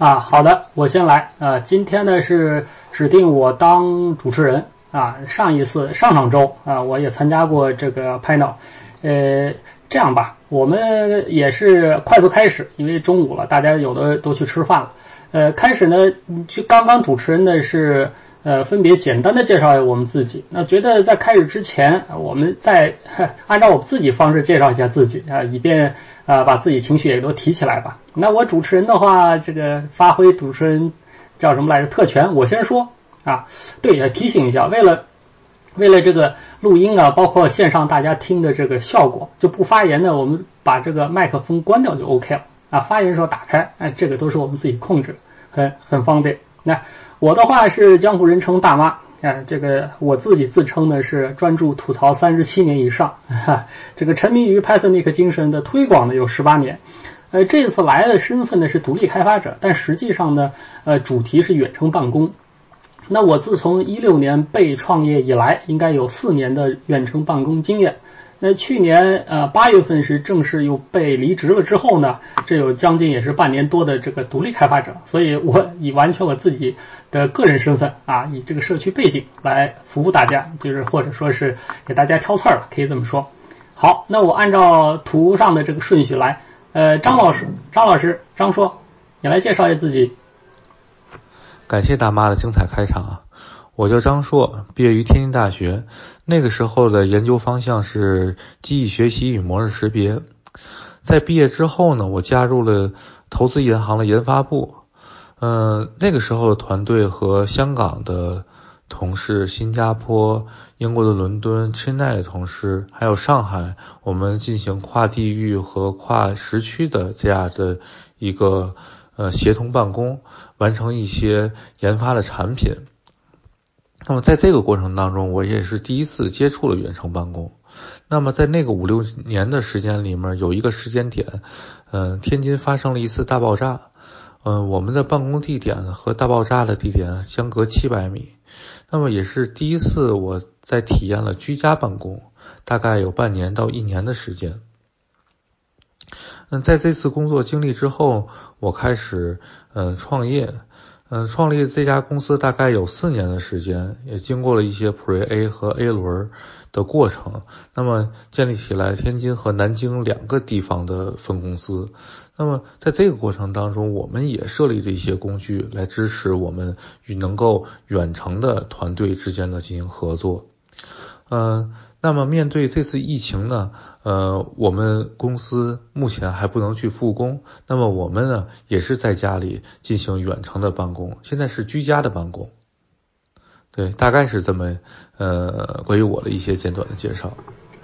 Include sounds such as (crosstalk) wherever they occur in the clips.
啊，好的，我先来啊。今天呢是指定我当主持人啊。上一次上上周啊，我也参加过这个 panel。呃，这样吧，我们也是快速开始，因为中午了，大家有的都去吃饭了。呃，开始呢，就刚刚主持人的是呃分别简单的介绍一下我们自己。那觉得在开始之前，我们再按照我们自己方式介绍一下自己啊，以便。啊，把自己情绪也都提起来吧。那我主持人的话，这个发挥主持人叫什么来着？特权，我先说啊。对，也提醒一下，为了为了这个录音啊，包括线上大家听的这个效果，就不发言的，我们把这个麦克风关掉就 OK 了啊。发言的时候打开，哎，这个都是我们自己控制，很很方便。那我的话是江湖人称大妈。啊，这个我自己自称呢是专注吐槽三十七年以上，(laughs) 哈，这个沉迷于 Pythonic 精神的推广呢有十八年，呃，这次来的身份呢是独立开发者，但实际上呢，呃，主题是远程办公。那我自从一六年被创业以来，应该有四年的远程办公经验。那去年呃八月份是正式又被离职了之后呢，这有将近也是半年多的这个独立开发者，所以我以完全我自己的个人身份啊，以这个社区背景来服务大家，就是或者说是给大家挑刺儿了，可以这么说。好，那我按照图上的这个顺序来，呃，张老师，张老师，张硕，你来介绍一下自己。感谢大妈的精彩开场啊。我叫张硕，毕业于天津大学。那个时候的研究方向是机器学习与模式识别。在毕业之后呢，我加入了投资银行的研发部。嗯，那个时候的团队和香港的同事、新加坡、英国的伦敦、Chennai 的同事，还有上海，我们进行跨地域和跨时区的这样的一个呃协同办公，完成一些研发的产品。那么在这个过程当中，我也是第一次接触了远程办公。那么在那个五六年的时间里面，有一个时间点，嗯，天津发生了一次大爆炸，嗯，我们的办公地点和大爆炸的地点相隔七百米。那么也是第一次我在体验了居家办公，大概有半年到一年的时间。嗯，在这次工作经历之后，我开始嗯创业。嗯，创立这家公司大概有四年的时间，也经过了一些 Pre A 和 A 轮的过程。那么建立起来天津和南京两个地方的分公司。那么在这个过程当中，我们也设立了一些工具来支持我们与能够远程的团队之间的进行合作。嗯。那么面对这次疫情呢，呃，我们公司目前还不能去复工，那么我们呢也是在家里进行远程的办公，现在是居家的办公。对，大概是这么呃关于我的一些简短的介绍。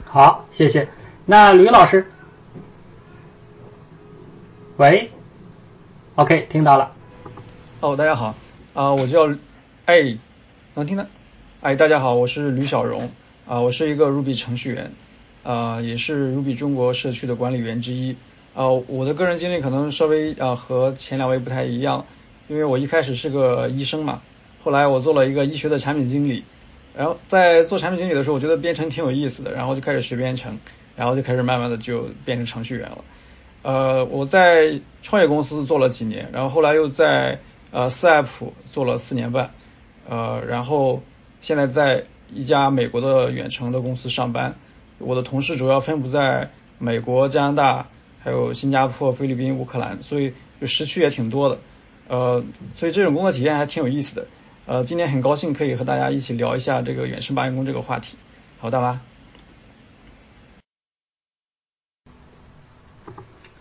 好，谢谢。那吕老师，喂，OK，听到了。哦，大家好，啊，我叫哎，能听到？哎，大家好，我是吕小荣。啊，我是一个 Ruby 程序员，啊，也是 Ruby 中国社区的管理员之一。啊，我的个人经历可能稍微啊和前两位不太一样，因为我一开始是个医生嘛，后来我做了一个医学的产品经理，然后在做产品经理的时候，我觉得编程挺有意思的，然后就开始学编程，然后就开始慢慢的就变成程序员了。呃，我在创业公司做了几年，然后后来又在呃四 App 做了四年半，呃，然后现在在。一家美国的远程的公司上班，我的同事主要分布在美国、加拿大，还有新加坡、菲律宾、乌克兰，所以就时区也挺多的，呃，所以这种工作体验还挺有意思的，呃，今天很高兴可以和大家一起聊一下这个远程办公这个话题。好，大妈。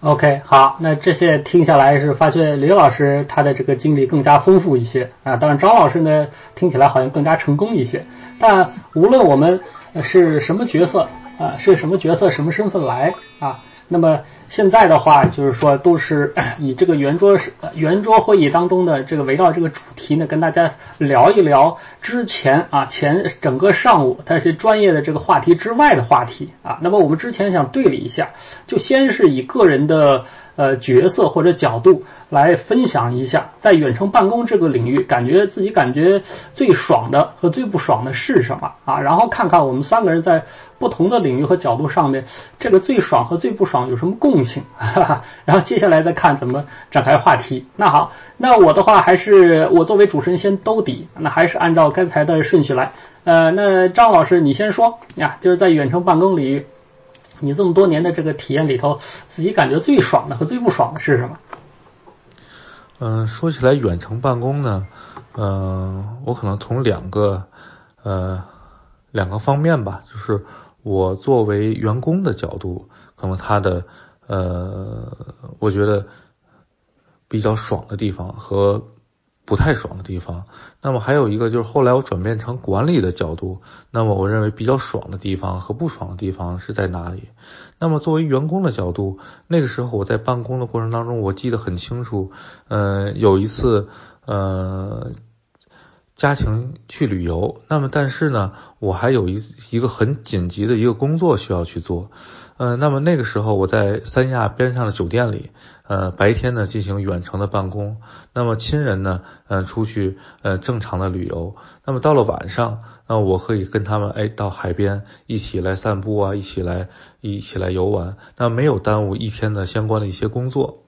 OK，好，那这些听下来是发现刘老师他的这个经历更加丰富一些啊，当然张老师呢听起来好像更加成功一些。但无论我们是什么角色啊，是什么角色、什么身份来啊，那么现在的话，就是说都是 (coughs) 以这个圆桌是圆桌会议当中的这个围绕这个主题呢，跟大家聊一聊之前啊前整个上午那些专业的这个话题之外的话题啊。那么我们之前想对比一下，就先是以个人的呃角色或者角度来分享一下，在远程办公这个领域，感觉自己感觉最爽的和最不爽的是什么啊？然后看看我们三个人在不同的领域和角度上面，这个最爽和最不爽有什么共性？(laughs) 哈哈。然后接下来再看怎么展开话题。那好，那我的话还是我作为主持人先兜底，那还是按照刚才的顺序来。呃，那张老师你先说呀，就是在远程办公里。你这么多年的这个体验里头，自己感觉最爽的和最不爽的是什么？嗯，说起来远程办公呢，嗯，我可能从两个呃两个方面吧，就是我作为员工的角度，可能他的呃，我觉得比较爽的地方和。不太爽的地方，那么还有一个就是后来我转变成管理的角度，那么我认为比较爽的地方和不爽的地方是在哪里？那么作为员工的角度，那个时候我在办公的过程当中，我记得很清楚，呃，有一次，呃，家庭去旅游，那么但是呢，我还有一一个很紧急的一个工作需要去做。呃，那么那个时候我在三亚边上的酒店里，呃，白天呢进行远程的办公，那么亲人呢，呃，出去呃正常的旅游，那么到了晚上，那我可以跟他们哎到海边一起来散步啊，一起来一起来游玩，那没有耽误一天的相关的一些工作，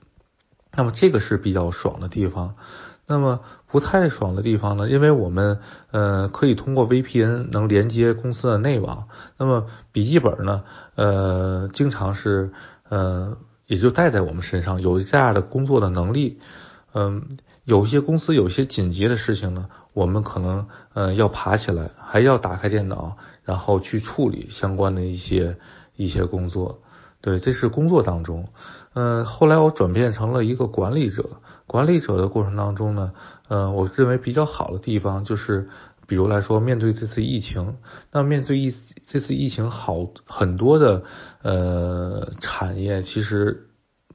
那么这个是比较爽的地方。那么不太爽的地方呢？因为我们呃可以通过 VPN 能连接公司的内网，那么笔记本呢呃经常是呃也就带在我们身上，有这样的工作的能力。嗯，有些公司有些紧急的事情呢，我们可能呃要爬起来，还要打开电脑，然后去处理相关的一些一些工作。对，这是工作当中。嗯，后来我转变成了一个管理者。管理者的过程当中呢，嗯，我认为比较好的地方就是，比如来说，面对这次疫情，那面对疫这次疫情，好很多的呃产业其实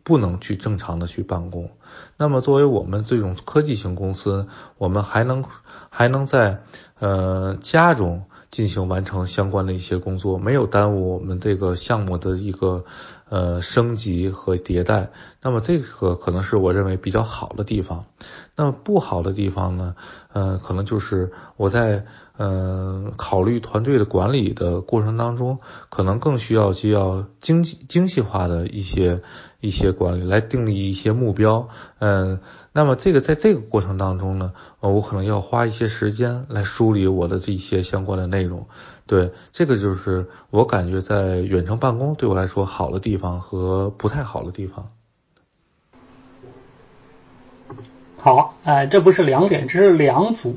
不能去正常的去办公。那么作为我们这种科技型公司，我们还能还能在呃家中进行完成相关的一些工作，没有耽误我们这个项目的一个。呃，升级和迭代，那么这个可能是我认为比较好的地方。那么不好的地方呢？呃，可能就是我在呃考虑团队的管理的过程当中，可能更需要需要精精细化的一些一些管理来定立一些目标。嗯，那么这个在这个过程当中呢，我可能要花一些时间来梳理我的这些相关的内容。对，这个就是我感觉在远程办公对我来说好的地方和不太好的地方。好，哎，这不是两点，这是两组，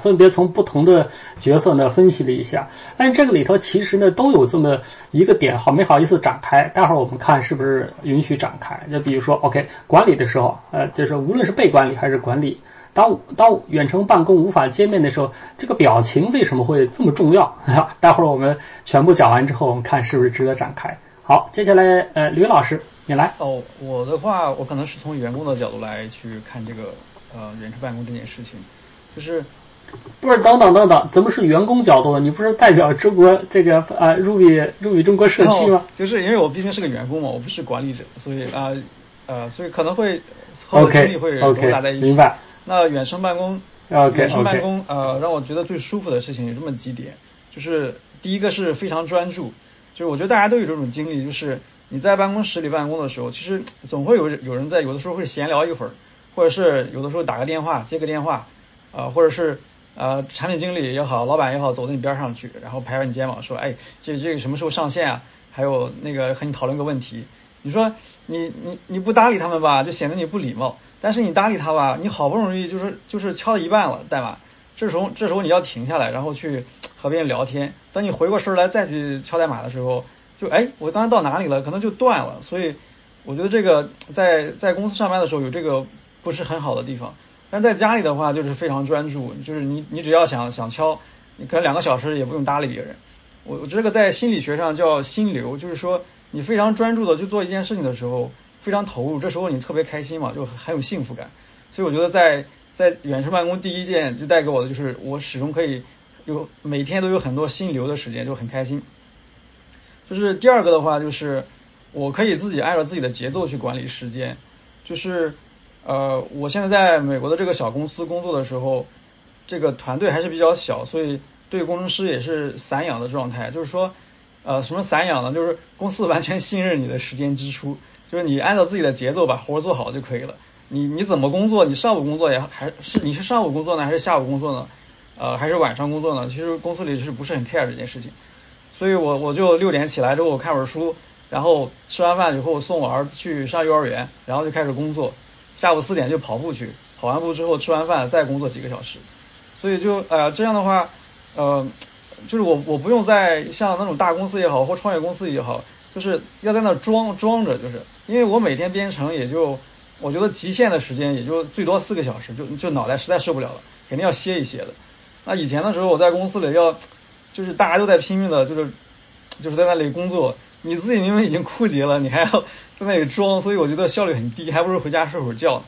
分别从不同的角色呢分析了一下。但这个里头其实呢都有这么一个点，好没好意思展开。待会儿我们看是不是允许展开。就比如说，OK，管理的时候，呃，就是无论是被管理还是管理。当当远程办公无法见面的时候，这个表情为什么会这么重要？(laughs) 待会儿我们全部讲完之后，我们看是不是值得展开。好，接下来呃，吕老师你来。哦，我的话，我可能是从员工的角度来去看这个呃远程办公这件事情，就是不是等等等等，怎么是员工角度？你不是代表中国这个呃 Ruby Ruby 中国社区吗？就是因为我毕竟是个员工嘛，我不是管理者，所以啊呃，所以可能会后的精力会混杂在一起。明白。那远程办公，远程办公，呃，让我觉得最舒服的事情有这么几点，就是第一个是非常专注，就是我觉得大家都有这种经历，就是你在办公室里办公的时候，其实总会有有人在，有的时候会闲聊一会儿，或者是有的时候打个电话，接个电话，呃，或者是呃产品经理也好，老板也好，走到你边上去，然后拍拍你肩膀说，哎，这这个什么时候上线啊？还有那个和你讨论个问题，你说你你你不搭理他们吧，就显得你不礼貌。但是你搭理他吧，你好不容易就是就是敲了一半了代码，这时候这时候你要停下来，然后去和别人聊天。等你回过神来再去敲代码的时候，就哎，我刚才到哪里了？可能就断了。所以我觉得这个在在公司上班的时候有这个不是很好的地方，但是在家里的话就是非常专注，就是你你只要想想敲，你可能两个小时也不用搭理别人。我我这个在心理学上叫心流，就是说你非常专注的去做一件事情的时候。非常投入，这时候你特别开心嘛，就很有幸福感。所以我觉得在在远程办公第一件就带给我的就是我始终可以有每天都有很多心流的时间，就很开心。就是第二个的话就是我可以自己按照自己的节奏去管理时间，就是呃，我现在在美国的这个小公司工作的时候，这个团队还是比较小，所以对工程师也是散养的状态，就是说呃，什么散养呢？就是公司完全信任你的时间支出，就是你按照自己的节奏把活做好就可以了。你你怎么工作？你上午工作也还是你是上午工作呢，还是下午工作呢？呃，还是晚上工作呢？其实公司里是不是很 care 这件事情？所以我我就六点起来之后我看会儿书，然后吃完饭以后送我儿子去上幼儿园，然后就开始工作。下午四点就跑步去，跑完步之后吃完饭再工作几个小时。所以就呃这样的话，呃，就是我我不用在像那种大公司也好或创业公司也好，就是要在那装装着，就是因为我每天编程也就。我觉得极限的时间也就最多四个小时，就就脑袋实在受不了了，肯定要歇一歇的。那以前的时候我在公司里要，就是大家都在拼命的，就是就是在那里工作，你自己明明已经枯竭了，你还要在那里装，所以我觉得效率很低，还不如回家睡会儿觉。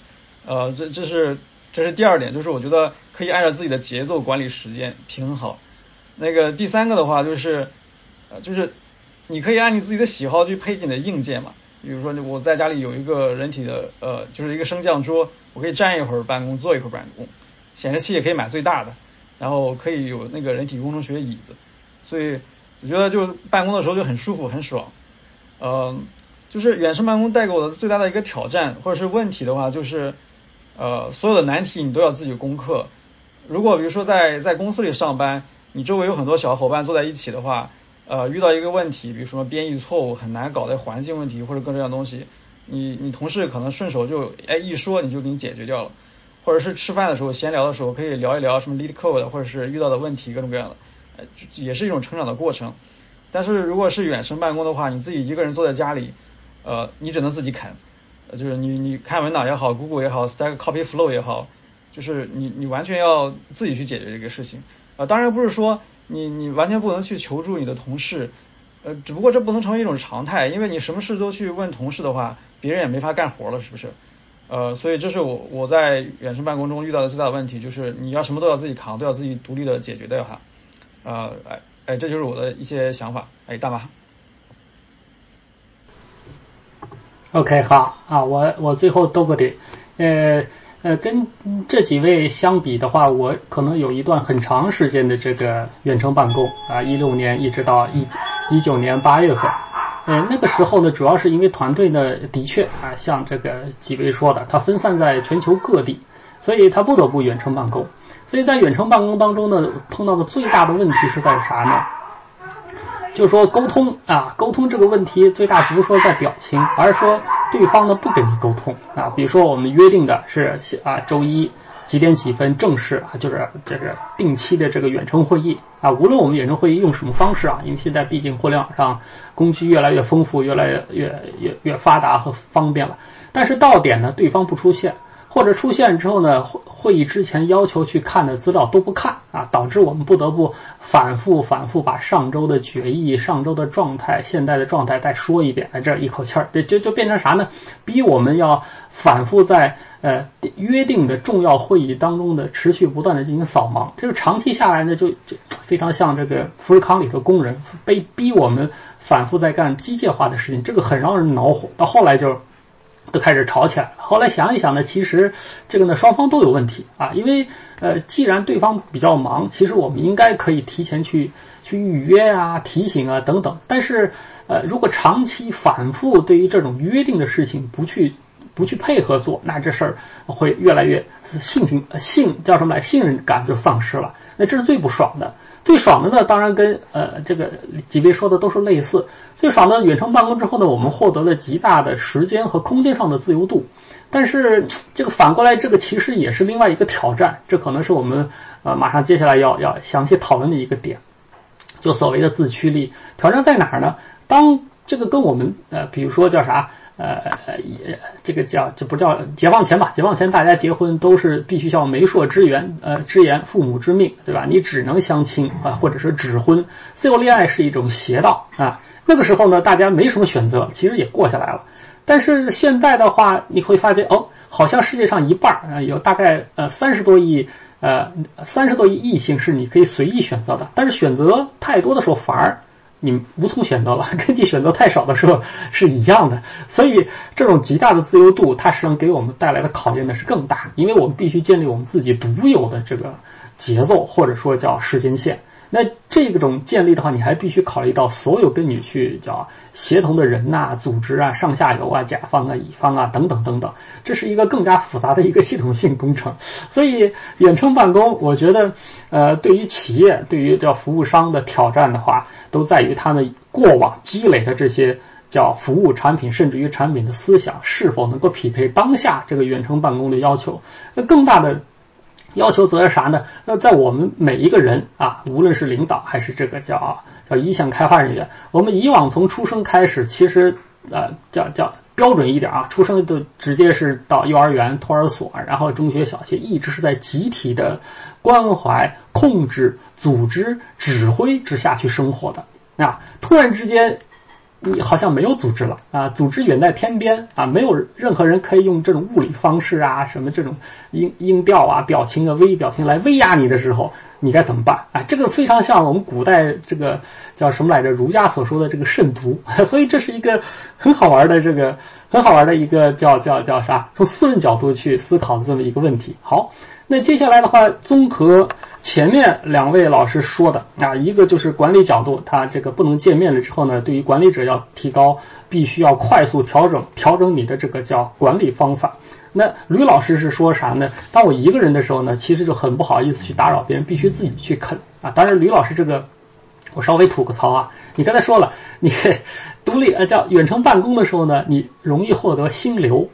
呃，这这是这是第二点，就是我觉得可以按照自己的节奏管理时间，平衡好。那个第三个的话就是，呃，就是你可以按你自己的喜好去配你的硬件嘛。比如说，我在家里有一个人体的，呃，就是一个升降桌，我可以站一会儿办公，坐一会儿办公。显示器也可以买最大的，然后可以有那个人体工程学椅子，所以我觉得就办公的时候就很舒服很爽。嗯，就是远程办公带给我的最大的一个挑战或者是问题的话，就是呃，所有的难题你都要自己攻克。如果比如说在在公司里上班，你周围有很多小伙伴坐在一起的话。呃，遇到一个问题，比如说编译错误很难搞的环境问题或者各种各样的东西，你你同事可能顺手就哎一说你就给你解决掉了，或者是吃饭的时候闲聊的时候可以聊一聊什么 lead code 或者是遇到的问题各种各样的，呃也是一种成长的过程。但是如果是远程办公的话，你自己一个人坐在家里，呃，你只能自己啃，就是你你看文档也好，Google 也好，Stack Copy Flow 也好，就是你你完全要自己去解决这个事情。啊，当然不是说。你你完全不能去求助你的同事，呃，只不过这不能成为一种常态，因为你什么事都去问同事的话，别人也没法干活了，是不是？呃，所以这是我我在远程办公中遇到的最大的问题，就是你要什么都要自己扛，都要自己独立的解决掉哈。呃，哎哎，这就是我的一些想法。哎，大妈。OK，好啊，我我最后兜个底，呃。呃，跟这几位相比的话，我可能有一段很长时间的这个远程办公啊，一六年一直到一一九年八月份，呃，那个时候呢，主要是因为团队呢，的确啊，像这个几位说的，它分散在全球各地，所以它不得不远程办公。所以在远程办公当中呢，碰到的最大的问题是在啥呢？就说沟通啊，沟通这个问题最大不是说在表情，而是说对方呢不跟你沟通啊。比如说我们约定的是啊周一几点几分正式啊，就是这个定期的这个远程会议啊。无论我们远程会议用什么方式啊，因为现在毕竟互联网上工具越来越丰富，越来越越越越发达和方便了。但是到点呢，对方不出现。或者出现之后呢，会会议之前要求去看的资料都不看啊，导致我们不得不反复反复把上周的决议、上周的状态、现在的状态再说一遍，哎，这一口气儿，这就就变成啥呢？逼我们要反复在呃约定的重要会议当中的持续不断的进行扫盲，这个长期下来呢，就就非常像这个富士康里的工人被逼我们反复在干机械化的事情，这个很让人恼火。到后来就。都开始吵起来了。后来想一想呢，其实这个呢双方都有问题啊，因为呃既然对方比较忙，其实我们应该可以提前去去预约啊、提醒啊等等。但是呃如果长期反复对于这种约定的事情不去不去配合做，那这事儿会越来越信心信叫什么来信任感就丧失了。那这是最不爽的。最爽的呢，当然跟呃这个几位说的都是类似。最爽的远程办公之后呢，我们获得了极大的时间和空间上的自由度。但是这个反过来，这个其实也是另外一个挑战。这可能是我们呃马上接下来要要详细讨论的一个点，就所谓的自驱力。挑战在哪儿呢？当这个跟我们呃比如说叫啥？呃，也这个叫这不叫解放前吧？解放前大家结婚都是必须叫媒妁之言，呃，之言父母之命，对吧？你只能相亲啊，或者是指婚，自由恋爱是一种邪道啊。那个时候呢，大家没什么选择，其实也过下来了。但是现在的话，你会发觉哦，好像世界上一半啊，有大概呃三十多亿呃三十多亿异性是你可以随意选择的，但是选择太多的时候反而你无从选择了，(laughs) 跟你选择太少的时候是一样的。所以这种极大的自由度，它实际上给我们带来的考验呢是更大，因为我们必须建立我们自己独有的这个节奏，或者说叫时间线。那这种建立的话，你还必须考虑到所有跟你去叫协同的人呐、组织啊、上下游啊、甲方啊、乙方啊等等等等，这是一个更加复杂的一个系统性工程。(laughs) 所以远程办公，我觉得呃，对于企业、对于叫服务商的挑战的话，都在于他们过往积累的这些叫服务产品，甚至于产品的思想是否能够匹配当下这个远程办公的要求。那更大的。要求则是啥呢？那在我们每一个人啊，无论是领导还是这个叫叫一线开发人员，我们以往从出生开始，其实呃叫叫标准一点啊，出生就直接是到幼儿园、托儿所，然后中学、小学，一直是在集体的关怀、控制、组织、指挥之下去生活的啊，突然之间。你好像没有组织了啊，组织远在天边啊，没有任何人可以用这种物理方式啊，什么这种音音调啊、表情啊、微表情来威压你的时候，你该怎么办啊？这个非常像我们古代这个叫什么来着？儒家所说的这个慎独，(laughs) 所以这是一个很好玩的这个很好玩的一个叫叫叫啥？从私人角度去思考的这么一个问题。好，那接下来的话，综合。前面两位老师说的啊，一个就是管理角度，他这个不能见面了之后呢，对于管理者要提高，必须要快速调整调整你的这个叫管理方法。那吕老师是说啥呢？当我一个人的时候呢，其实就很不好意思去打扰别人，必须自己去啃啊。当然，吕老师这个我稍微吐个槽啊，你刚才说了，你 (laughs) 独立呃叫远程办公的时候呢，你容易获得心流，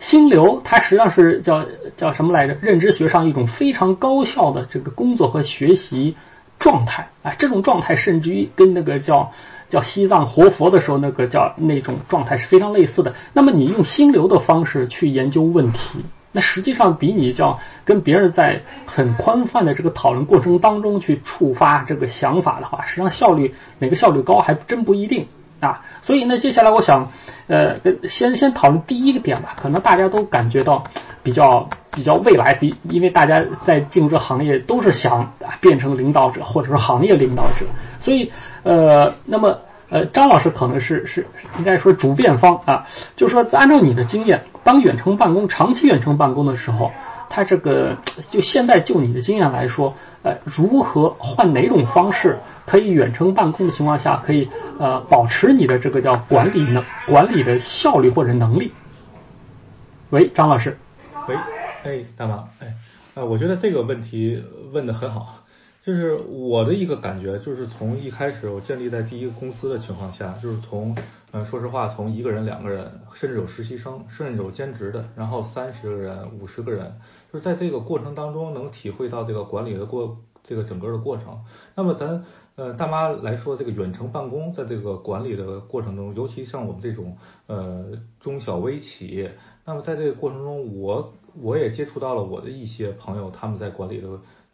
心流，它实际上是叫叫什么来着？认知学上一种非常高效的这个工作和学习状态啊，这种状态甚至于跟那个叫叫西藏活佛的时候那个叫那种状态是非常类似的。那么你用心流的方式去研究问题，那实际上比你叫跟别人在很宽泛的这个讨论过程当中去触发这个想法的话，实际上效率哪个效率高还真不一定啊。所以呢，接下来我想。呃，先先讨论第一个点吧，可能大家都感觉到比较比较未来，比因为大家在进入这行业都是想变成领导者或者是行业领导者，所以呃，那么呃，张老师可能是是应该说主辩方啊，就是说按照你的经验，当远程办公长期远程办公的时候，他这个就现在就你的经验来说，呃，如何换哪种方式？可以远程办公的情况下，可以呃保持你的这个叫管理能管理的效率或者能力。喂，张老师。喂，哎，大妈，哎，呃，我觉得这个问题问的很好，就是我的一个感觉，就是从一开始我建立在第一个公司的情况下，就是从嗯，说实话，从一个人、两个人，甚至有实习生，甚至有兼职的，然后三十个人、五十个人，就是在这个过程当中能体会到这个管理的过这个整个的过程。那么咱。呃，大妈来说，这个远程办公在这个管理的过程中，尤其像我们这种呃中小微企业，那么在这个过程中，我我也接触到了我的一些朋友，他们在管理的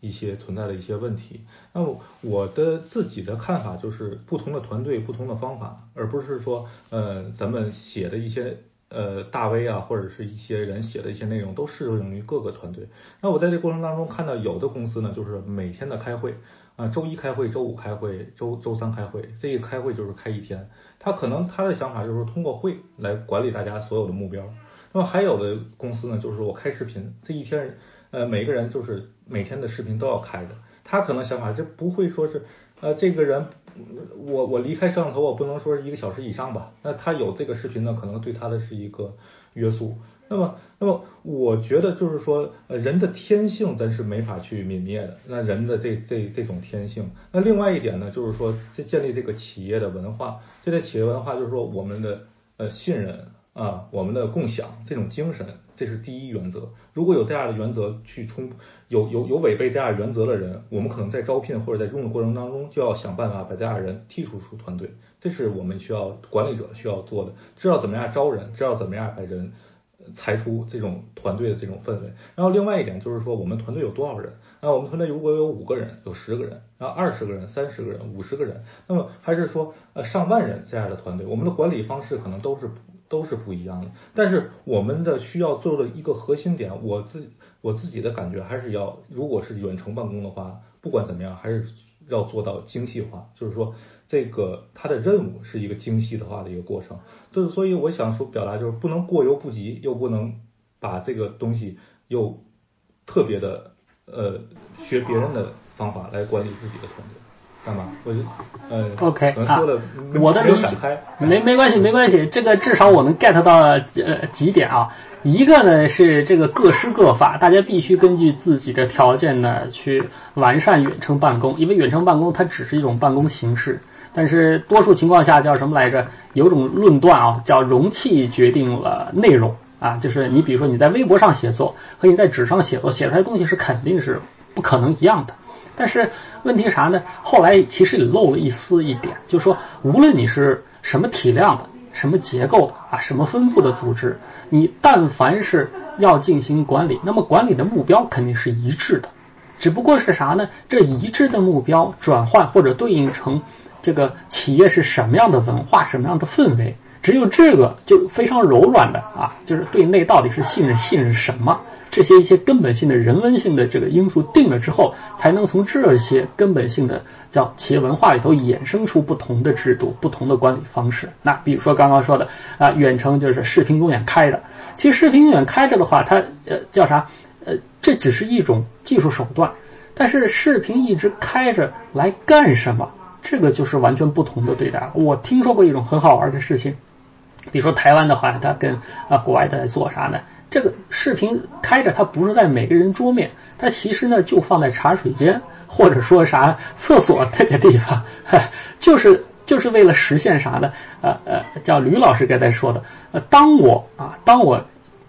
一些存在的一些问题。那我的自己的看法就是，不同的团队不同的方法，而不是说呃咱们写的一些呃大 V 啊，或者是一些人写的一些内容都适用于各个团队。那我在这过程当中看到有的公司呢，就是每天的开会。啊，周一开会，周五开会，周周三开会，这一开会就是开一天。他可能他的想法就是通过会来管理大家所有的目标。那么还有的公司呢，就是我开视频，这一天，呃，每个人就是每天的视频都要开的。他可能想法这不会说是，呃，这个人，我我离开摄像头，我不能说是一个小时以上吧？那他有这个视频呢，可能对他的是一个约束。那么，那么我觉得就是说，呃，人的天性咱是没法去泯灭的。那人的这这这种天性，那另外一点呢，就是说，这建立这个企业的文化，这个企业文化就是说，我们的呃信任啊，我们的共享这种精神，这是第一原则。如果有这样的原则去冲，有有有违背这样原则的人，我们可能在招聘或者在用的过程当中，就要想办法把这样的人剔除出团队。这是我们需要管理者需要做的，知道怎么样招人，知道怎么样把人。裁出这种团队的这种氛围，然后另外一点就是说，我们团队有多少人？啊，我们团队如果有五个人、有十个人，然后二十个人、三十个人、五十个人，那么还是说呃上万人这样的团队，我们的管理方式可能都是都是不一样的。但是我们的需要做的一个核心点，我自我自己的感觉还是要，如果是远程办公的话，不管怎么样，还是要做到精细化，就是说这个它的任务是一个精细的化的一个过程。就是所以我想说表达就是不能过犹不及，又不能把这个东西又特别的呃学别人的方法来管理自己的团队。干嘛？我就呃，OK 啊，我的理解没没关系没关系，这个至少我能 get 到呃几点啊。一个呢是这个各施各法，大家必须根据自己的条件呢去完善远程办公，因为远程办公它只是一种办公形式，但是多数情况下叫什么来着？有种论断啊，叫容器决定了内容啊，就是你比如说你在微博上写作和你在纸上写作写出来的东西是肯定是不可能一样的。但是问题啥呢？后来其实也漏了一丝一点，就是说，无论你是什么体量的、什么结构的啊、什么分布的组织，你但凡是要进行管理，那么管理的目标肯定是一致的。只不过是啥呢？这一致的目标转换或者对应成这个企业是什么样的文化、什么样的氛围，只有这个就非常柔软的啊，就是对内到底是信任信任什么。这些一些根本性的人文性的这个因素定了之后，才能从这些根本性的叫企业文化里头衍生出不同的制度、不同的管理方式。那比如说刚刚说的啊，远程就是视频永远开着。其实视频永远开着的话，它呃叫啥？呃，这只是一种技术手段。但是视频一直开着来干什么？这个就是完全不同的对待。我听说过一种很好玩的事情，比如说台湾的话，它跟啊国外的在做啥呢？这个视频开着，它不是在每个人桌面，它其实呢就放在茶水间或者说啥厕所这个地方，(laughs) 就是就是为了实现啥呢？呃呃，叫吕老师刚才说的，呃，当我啊，当我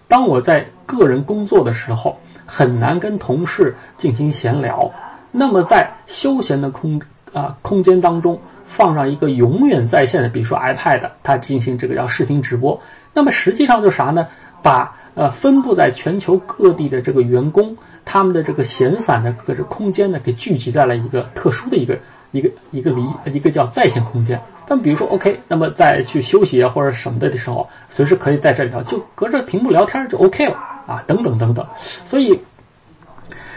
当我在个人工作的时候，很难跟同事进行闲聊，那么在休闲的空啊空间当中放上一个永远在线的，比如说 iPad，它进行这个叫视频直播，那么实际上就啥呢？把呃，分布在全球各地的这个员工，他们的这个闲散的各个空间呢，给聚集在了一个特殊的一个一个一个离一个叫在线空间。但比如说，OK，那么在去休息啊或者什么的的时候，随时可以在这里聊，就隔着屏幕聊天就 OK 了啊，等等等等。所以，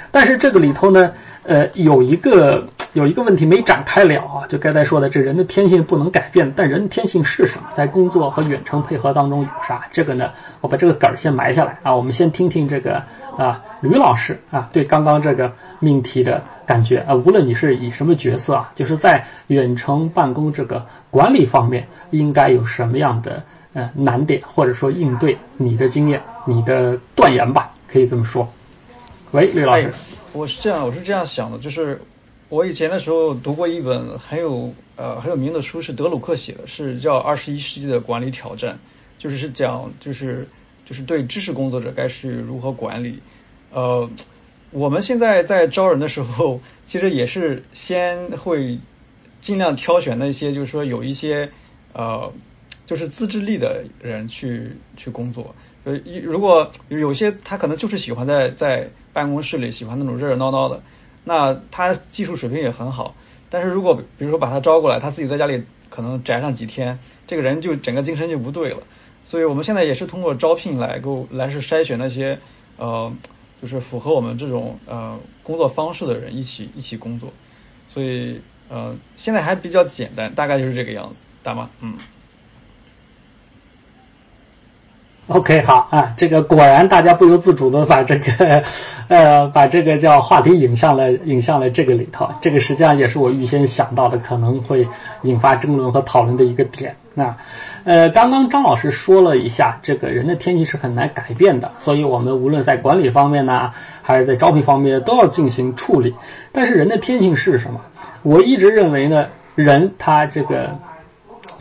但是这个里头呢，呃，有一个。有一个问题没展开了啊，就刚才说的，这人的天性不能改变，但人的天性是什么？在工作和远程配合当中有啥？这个呢，我把这个梗儿先埋下来啊，我们先听听这个啊，吕老师啊，对刚刚这个命题的感觉啊，无论你是以什么角色啊，就是在远程办公这个管理方面，应该有什么样的呃难点，或者说应对你的经验、你的断言吧，可以这么说。喂，吕老师，我是这样，我是这样想的，就是。我以前的时候读过一本很有呃很有名的书，是德鲁克写的，是叫《二十一世纪的管理挑战》，就是是讲就是就是对知识工作者该是如何管理。呃，我们现在在招人的时候，其实也是先会尽量挑选那些就是说有一些呃就是自制力的人去去工作。呃，如果有些他可能就是喜欢在在办公室里喜欢那种热热闹闹的。那他技术水平也很好，但是如果比如说把他招过来，他自己在家里可能宅上几天，这个人就整个精神就不对了。所以我们现在也是通过招聘来够来是筛选那些呃就是符合我们这种呃工作方式的人一起一起工作。所以呃现在还比较简单，大概就是这个样子，大妈，嗯。OK，好啊，这个果然大家不由自主的把这个，呃，把这个叫话题引向了引向了这个里头，这个实际上也是我预先想到的可能会引发争论和讨论的一个点。那，呃，刚刚张老师说了一下，这个人的天性是很难改变的，所以我们无论在管理方面呢，还是在招聘方面都要进行处理。但是人的天性是什么？我一直认为呢，人他这个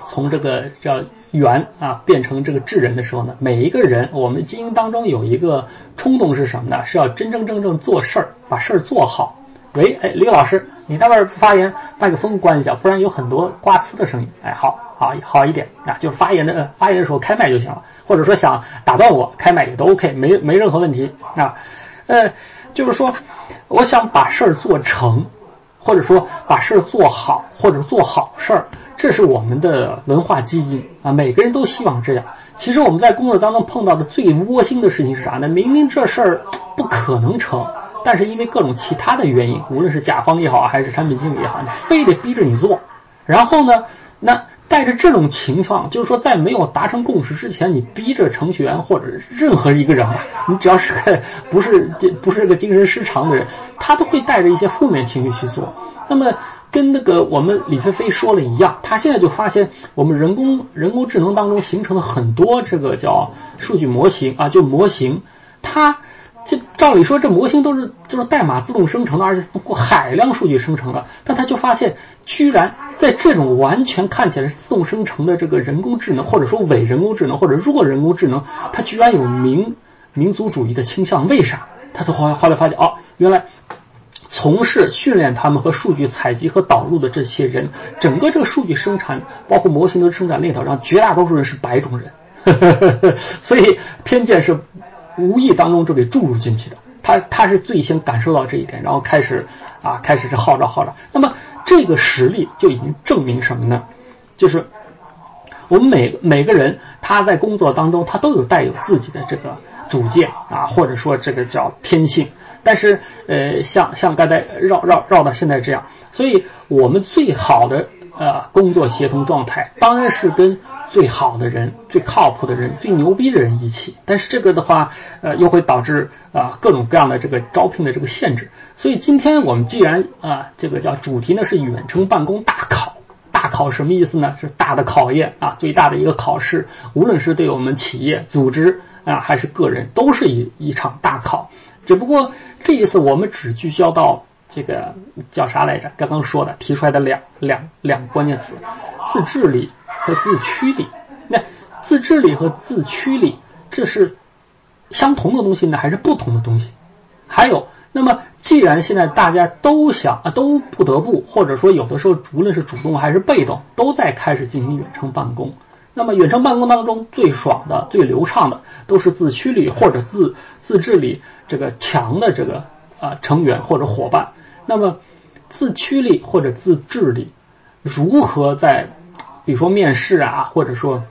从这个叫。猿啊，变成这个智人的时候呢，每一个人，我们基因当中有一个冲动是什么呢？是要真真正正做事儿，把事儿做好。喂，哎，李老师，你那边发言，麦克风关一下，不然有很多刮呲的声音。哎，好，好，好一点啊，就是发言的发言的时候开麦就行了，或者说想打断我开麦也都 OK，没没任何问题啊。呃，就是说，我想把事儿做成，或者说把事儿做好，或者做好事儿。这是我们的文化基因啊，每个人都希望这样。其实我们在工作当中碰到的最窝心的事情是啥呢？明明这事儿不可能成，但是因为各种其他的原因，无论是甲方也好，还是产品经理也好，你非得逼着你做，然后呢，那带着这种情况，就是说在没有达成共识之前，你逼着程序员或者任何一个人吧，你只要是个 (laughs) 不是不是个精神失常的人，他都会带着一些负面情绪去做。那么。跟那个我们李飞飞说了一样，他现在就发现我们人工人工智能当中形成了很多这个叫数据模型啊，就模型，它这照理说这模型都是就是代码自动生成的，而且通过海量数据生成的，但他就发现居然在这种完全看起来是自动生成的这个人工智能，或者说伪人工智能或者弱人工智能，它居然有民民族主义的倾向，为啥？他从后后来发现哦，原来。从事训练他们和数据采集和导入的这些人，整个这个数据生产，包括模型的生产链条上，绝大多数人是白种人，(laughs) 所以偏见是无意当中就给注入进去的。他他是最先感受到这一点，然后开始啊开始是号召号召。那么这个实例就已经证明什么呢？就是我们每每个人他在工作当中，他都有带有自己的这个主见啊，或者说这个叫天性。但是，呃，像像刚才绕绕绕到现在这样，所以我们最好的呃工作协同状态，当然是跟最好的人、最靠谱的人、最牛逼的人一起。但是这个的话，呃，又会导致啊各种各样的这个招聘的这个限制。所以今天我们既然啊这个叫主题呢是远程办公大考，大考什么意思呢？是大的考验啊，最大的一个考试，无论是对我们企业、组织啊还是个人，都是一一场大考。只不过这一次我们只聚焦到这个叫啥来着？刚刚说的提出来的两两两个关键词：自治力和自驱力。那自治力和自驱力这是相同的东西呢，还是不同的东西？还有，那么既然现在大家都想啊，都不得不，或者说有的时候无论是主动还是被动，都在开始进行远程办公。那么远程办公当中最爽的、最流畅的，都是自驱力或者自自制力这个强的这个啊成员或者伙伴。那么自驱力或者自制力如何在比如说面试啊，或者说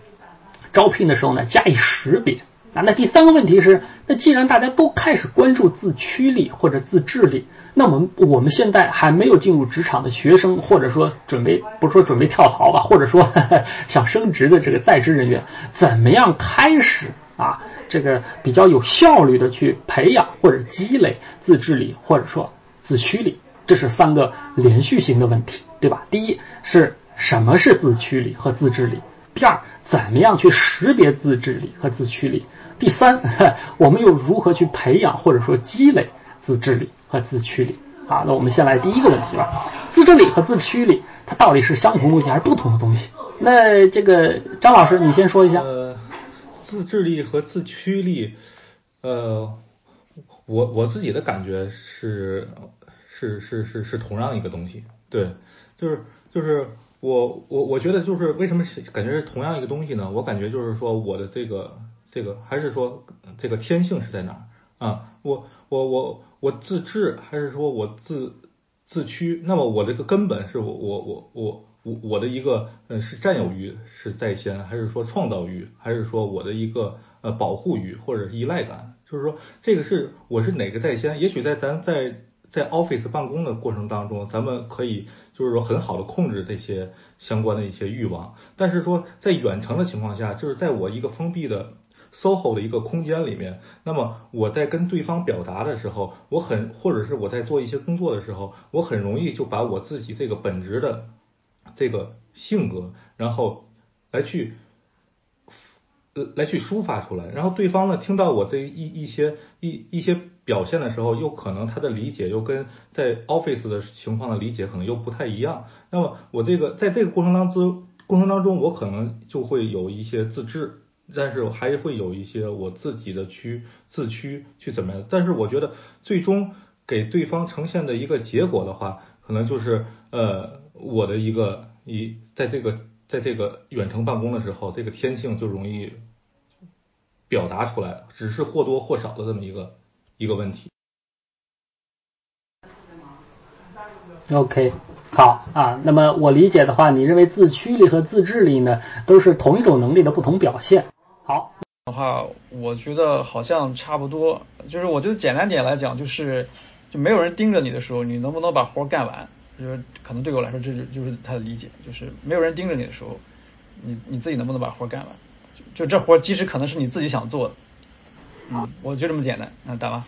招聘的时候呢加以识别？啊，那第三个问题是，那既然大家都开始关注自驱力或者自治力，那我们我们现在还没有进入职场的学生，或者说准备不是说准备跳槽吧，或者说 (laughs) 想升职的这个在职人员，怎么样开始啊？这个比较有效率的去培养或者积累自治力或者说自驱力，这是三个连续性的问题，对吧？第一是什么是自驱力和自治力？第二，怎么样去识别自治力和自驱力？第三，(laughs) 我们又如何去培养或者说积累自制力和自驱力啊？那我们先来第一个问题吧，自制力和自驱力它到底是相同东西还是不同的东西？那这个张老师你先说一下。呃，自制力和自驱力，呃，我我自己的感觉是是是是是同样一个东西，对，就是就是我我我觉得就是为什么是感觉是同样一个东西呢？我感觉就是说我的这个。这个还是说这个天性是在哪儿啊？我我我我自治还是说我自自驱？那么我这个根本是我我我我我我的一个呃是占有欲是在先，还是说创造欲，还是说我的一个呃保护欲或者是依赖感？就是说这个是我是哪个在先？也许在咱在在 office 办公的过程当中，咱们可以就是说很好的控制这些相关的一些欲望，但是说在远程的情况下，就是在我一个封闭的。SOHO 的一个空间里面，那么我在跟对方表达的时候，我很或者是我在做一些工作的时候，我很容易就把我自己这个本职的这个性格，然后来去呃来去抒发出来，然后对方呢听到我这一一些一一些表现的时候，又可能他的理解又跟在 Office 的情况的理解可能又不太一样，那么我这个在这个过程当中过程当中，我可能就会有一些自制。但是还会有一些我自己的区自驱去怎么样？但是我觉得最终给对方呈现的一个结果的话，可能就是呃我的一个一在这个在这个远程办公的时候，这个天性就容易表达出来，只是或多或少的这么一个一个问题。OK，好啊，那么我理解的话，你认为自驱力和自制力呢，都是同一种能力的不同表现？的话，我觉得好像差不多。就是我觉得简单点来讲，就是就没有人盯着你的时候，你能不能把活干完？就是可能对我来说，这就就是他的理解，就是没有人盯着你的时候，你你自己能不能把活干完？就这活即使可能是你自己想做的，嗯，我就这么简单，嗯，打吧。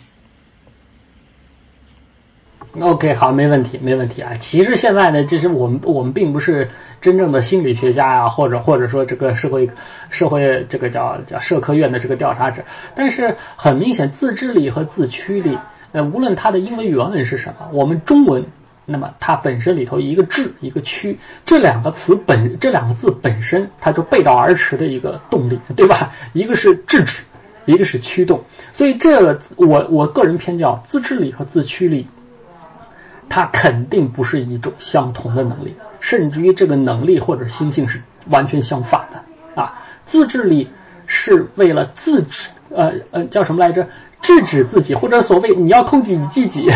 OK，好，没问题，没问题啊。其实现在呢，其实我们我们并不是真正的心理学家呀，或者或者说这个社会社会这个叫叫社科院的这个调查者，但是很明显，自制力和自驱力，呃，无论它的英文原文是什么，我们中文，那么它本身里头一个制一个驱，这两个词本这两个字本身，它就背道而驰的一个动力，对吧？一个是制止，一个是驱动，所以这个我我个人偏叫自制力和自驱力。它肯定不是一种相同的能力，甚至于这个能力或者心性是完全相反的啊！自制力是为了自制，呃呃，叫什么来着？制止自己，或者所谓你要控制你自己，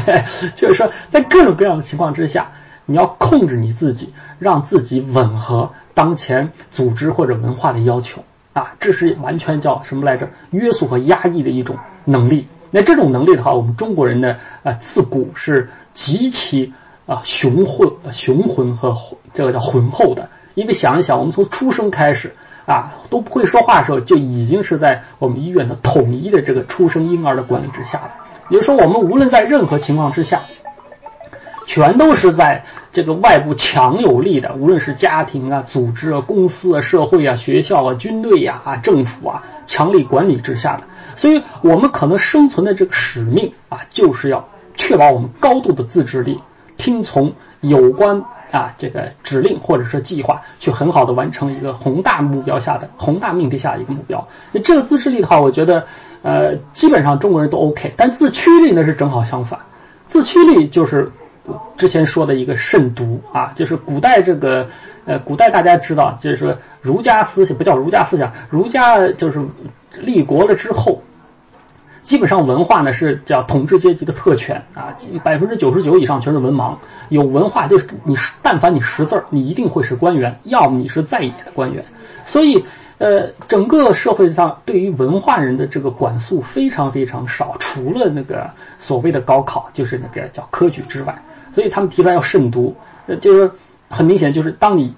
(laughs) 就是说在各种各样的情况之下，你要控制你自己，让自己吻合当前组织或者文化的要求啊！这是完全叫什么来着？约束和压抑的一种能力。那这种能力的话，我们中国人呢，啊，自古是极其啊雄浑、雄浑和这个叫浑厚的。因为想一想，我们从出生开始啊都不会说话的时候，就已经是在我们医院的统一的这个出生婴儿的管理之下了。也就是说，我们无论在任何情况之下，全都是在这个外部强有力的，无论是家庭啊、组织啊、公司啊、社会啊、学校啊、军队呀、啊、政府啊强力管理之下的。所以，我们可能生存的这个使命啊，就是要确保我们高度的自制力，听从有关啊这个指令或者是计划，去很好的完成一个宏大目标下的宏大命题下的一个目标。那这个自制力的话，我觉得呃，基本上中国人都 OK，但自驱力呢是正好相反。自驱力就是之前说的一个慎独啊，就是古代这个呃，古代大家知道，就是说儒家思想不叫儒家思想，儒家就是立国了之后。基本上文化呢是叫统治阶级的特权啊，百分之九十九以上全是文盲。有文化就是你，但凡你识字儿，你一定会是官员，要么你是在野的官员。所以，呃，整个社会上对于文化人的这个管束非常非常少，除了那个所谓的高考，就是那个叫科举之外。所以他们提出来要慎独，呃，就是很明显，就是当你。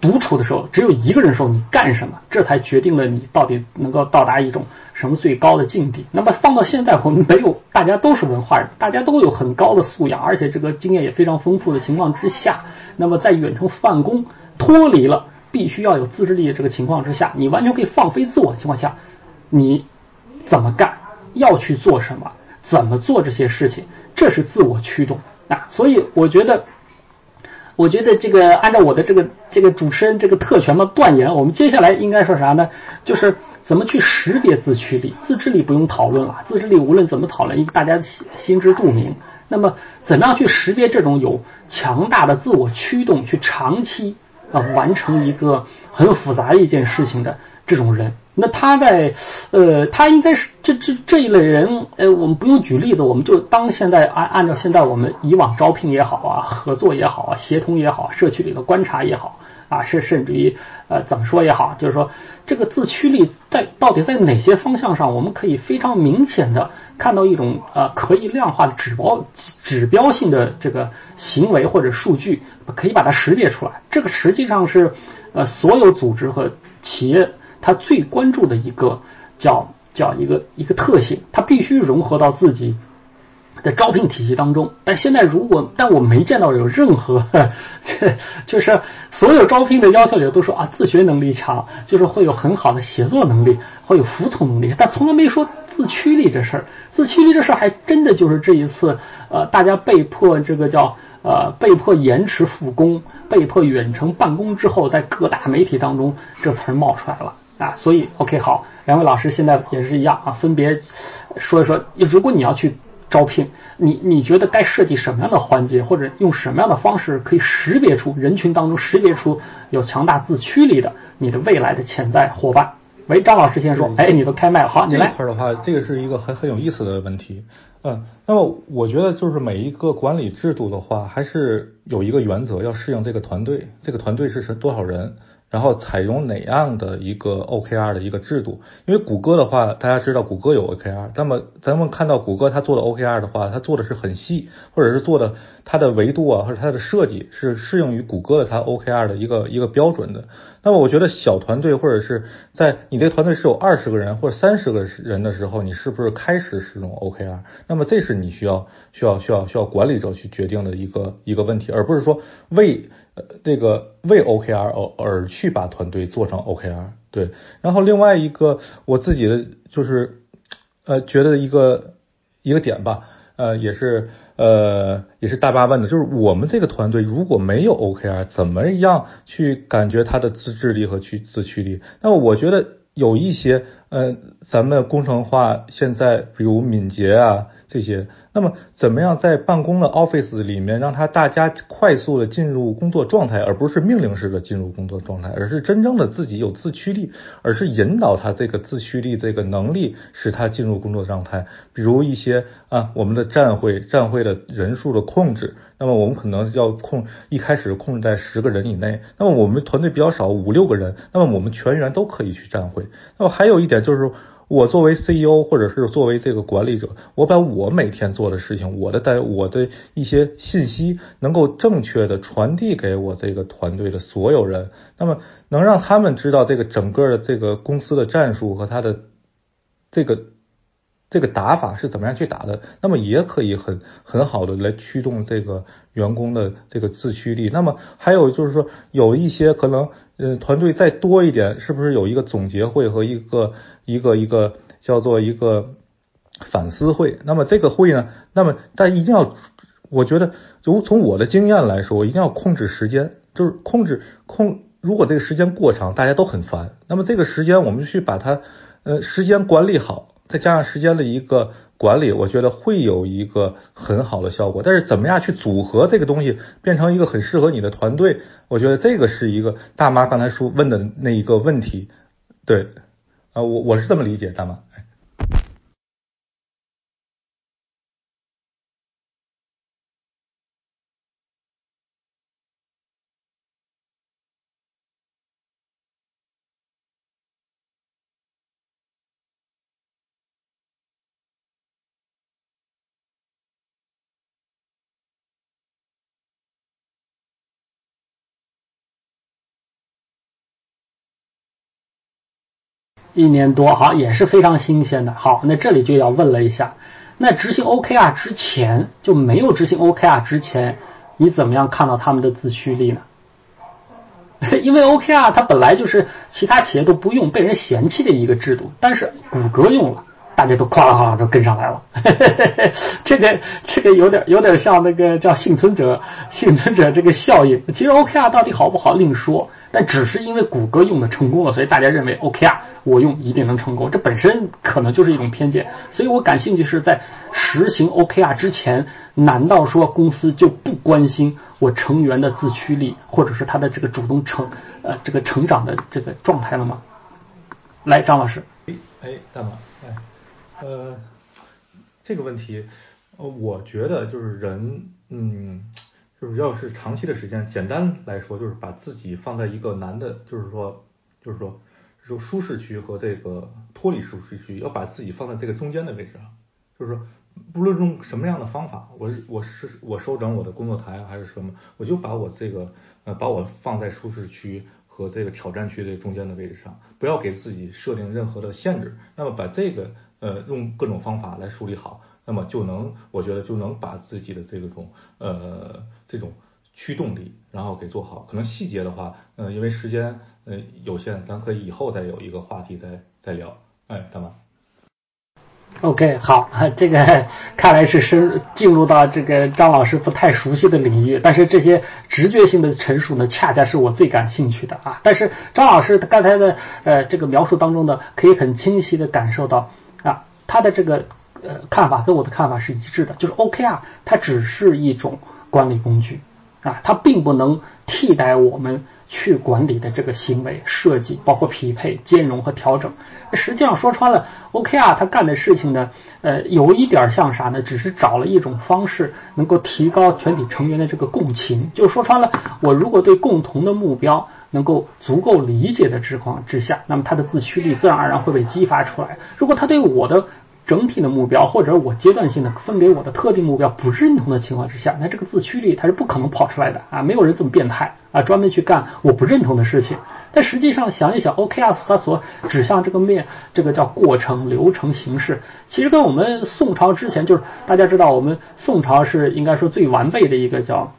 独处的时候，只有一个人的时候，你干什么，这才决定了你到底能够到达一种什么最高的境地。那么放到现在，我们没有，大家都是文化人，大家都有很高的素养，而且这个经验也非常丰富的情况之下，那么在远程办公脱离了必须要有自制力的这个情况之下，你完全可以放飞自我的情况下，你怎么干，要去做什么，怎么做这些事情，这是自我驱动啊。所以我觉得。我觉得这个按照我的这个这个主持人这个特权嘛断言，我们接下来应该说啥呢？就是怎么去识别自驱力、自制力不用讨论了，自制力无论怎么讨论，大家心心知肚明。那么怎么样去识别这种有强大的自我驱动，去长期啊完成一个很复杂一件事情的这种人？那他在，呃，他应该是这这这一类人，呃，我们不用举例子，我们就当现在按按照现在我们以往招聘也好啊，合作也好啊，协同也好，社区里的观察也好啊，是甚至于呃怎么说也好，就是说这个自驱力在到底在哪些方向上，我们可以非常明显的看到一种呃可以量化的指标指标性的这个行为或者数据，可以把它识别出来。这个实际上是呃所有组织和企业。他最关注的一个叫叫一个一个特性，它必须融合到自己的招聘体系当中。但现在如果但我没见到有任何，(laughs) 就是所有招聘的要求里都说啊自学能力强，就是会有很好的协作能力，会有服从能力，但从来没说自驱力这事儿。自驱力这事儿还真的就是这一次呃大家被迫这个叫呃被迫延迟复工、被迫远程办公之后，在各大媒体当中这词儿冒出来了。啊，所以 OK 好，两位老师现在也是一样啊，分别说一说，如果你要去招聘，你你觉得该设计什么样的环节，或者用什么样的方式可以识别出人群当中识别出有强大自驱力的你的未来的潜在伙伴？喂，张老师先说，哎，你都开麦了，好，你来。这块的话，这个是一个很很有意思的问题，嗯，那么我觉得就是每一个管理制度的话，还是有一个原则，要适应这个团队，这个团队是是多少人。然后采用哪样的一个 OKR 的一个制度？因为谷歌的话，大家知道谷歌有 OKR，那么咱们看到谷歌它做的 OKR 的话，它做的是很细，或者是做的它的维度啊，或者它的设计是适用于谷歌的它 OKR 的一个一个标准的。那么我觉得小团队或者是在你这团队是有二十个人或者三十个人的时候，你是不是开始使用 OKR？那么这是你需要需要需要需要管理者去决定的一个一个问题，而不是说为呃。这个为 OKR 而而去把团队做成 OKR，对。然后另外一个我自己的就是，呃，觉得一个一个点吧，呃，也是呃也是大巴问的，就是我们这个团队如果没有 OKR，怎么样去感觉他的自制力和去自驱力？那我觉得有一些，呃，咱们工程化现在比如敏捷啊这些。那么，怎么样在办公的 office 里面，让他大家快速的进入工作状态，而不是命令式的进入工作状态，而是真正的自己有自驱力，而是引导他这个自驱力这个能力，使他进入工作状态。比如一些啊，我们的站会站会的人数的控制，那么我们可能要控一开始控制在十个人以内。那么我们团队比较少，五六个人，那么我们全员都可以去站会。那么还有一点就是。我作为 CEO 或者是作为这个管理者，我把我每天做的事情，我的带我的一些信息，能够正确的传递给我这个团队的所有人，那么能让他们知道这个整个的这个公司的战术和他的这个。这个打法是怎么样去打的？那么也可以很很好的来驱动这个员工的这个自驱力。那么还有就是说，有一些可能，呃，团队再多一点，是不是有一个总结会和一个一个一个叫做一个反思会？那么这个会呢，那么但一定要，我觉得，如从我的经验来说，一定要控制时间，就是控制控。如果这个时间过长，大家都很烦。那么这个时间，我们去把它，呃，时间管理好。再加上时间的一个管理，我觉得会有一个很好的效果。但是怎么样去组合这个东西变成一个很适合你的团队？我觉得这个是一个大妈刚才说问的那一个问题。对，啊，我我是这么理解，大妈。一年多，好，也是非常新鲜的。好，那这里就要问了一下，那执行 OKR 之前就没有执行 OKR 之前，你怎么样看到他们的自驱力呢？(laughs) 因为 OKR 它本来就是其他企业都不用、被人嫌弃的一个制度，但是谷歌用了，大家都哗啦哗啦都跟上来了。(laughs) 这个这个有点有点像那个叫幸存者幸存者这个效应。其实 OKR 到底好不好另说，但只是因为谷歌用的成功了，所以大家认为 OKR。我用一定能成功，这本身可能就是一种偏见，所以我感兴趣是在实行 OKR 之前，难道说公司就不关心我成员的自驱力，或者是他的这个主动成呃这个成长的这个状态了吗？来，张老师。哎，大马，哎，呃，这个问题，呃，我觉得就是人，嗯，就是要是长期的时间，简单来说就是把自己放在一个难的，就是说，就是说。就舒适区和这个脱离舒适区，要把自己放在这个中间的位置上。就是说，不论用什么样的方法，我我是我收整我的工作台还是什么，我就把我这个呃把我放在舒适区和这个挑战区的中间的位置上，不要给自己设定任何的限制。那么把这个呃用各种方法来梳理好，那么就能我觉得就能把自己的这种呃这种。驱动力，然后给做好。可能细节的话，嗯，因为时间呃有限，咱可以以后再有一个话题再再聊。哎，大妈。OK，好，(laughs) 这个看来是深进入到这个张老师不太熟悉的领域，但是这些直觉性的陈述呢，恰恰是我最感兴趣的啊。但是张老师刚才的呃这个描述当中呢，可以很清晰的感受到啊，他的这个呃看法跟我的看法是一致的，就是 OKR 它只是一种管理工具。啊，它并不能替代我们去管理的这个行为设计，包括匹配、兼容和调整。实际上说穿了，OKR 它干的事情呢，呃，有一点像啥呢？只是找了一种方式，能够提高全体成员的这个共情。就说穿了，我如果对共同的目标能够足够理解的情况之下，那么他的自驱力自然而然会被激发出来。如果他对我的整体的目标，或者我阶段性的分给我的特定目标不认同的情况之下，那这个自驱力它是不可能跑出来的啊！没有人这么变态啊，专门去干我不认同的事情。但实际上想一想，OKR 它所指向这个面，这个叫过程、流程、形式，其实跟我们宋朝之前就是大家知道，我们宋朝是应该说最完备的一个叫。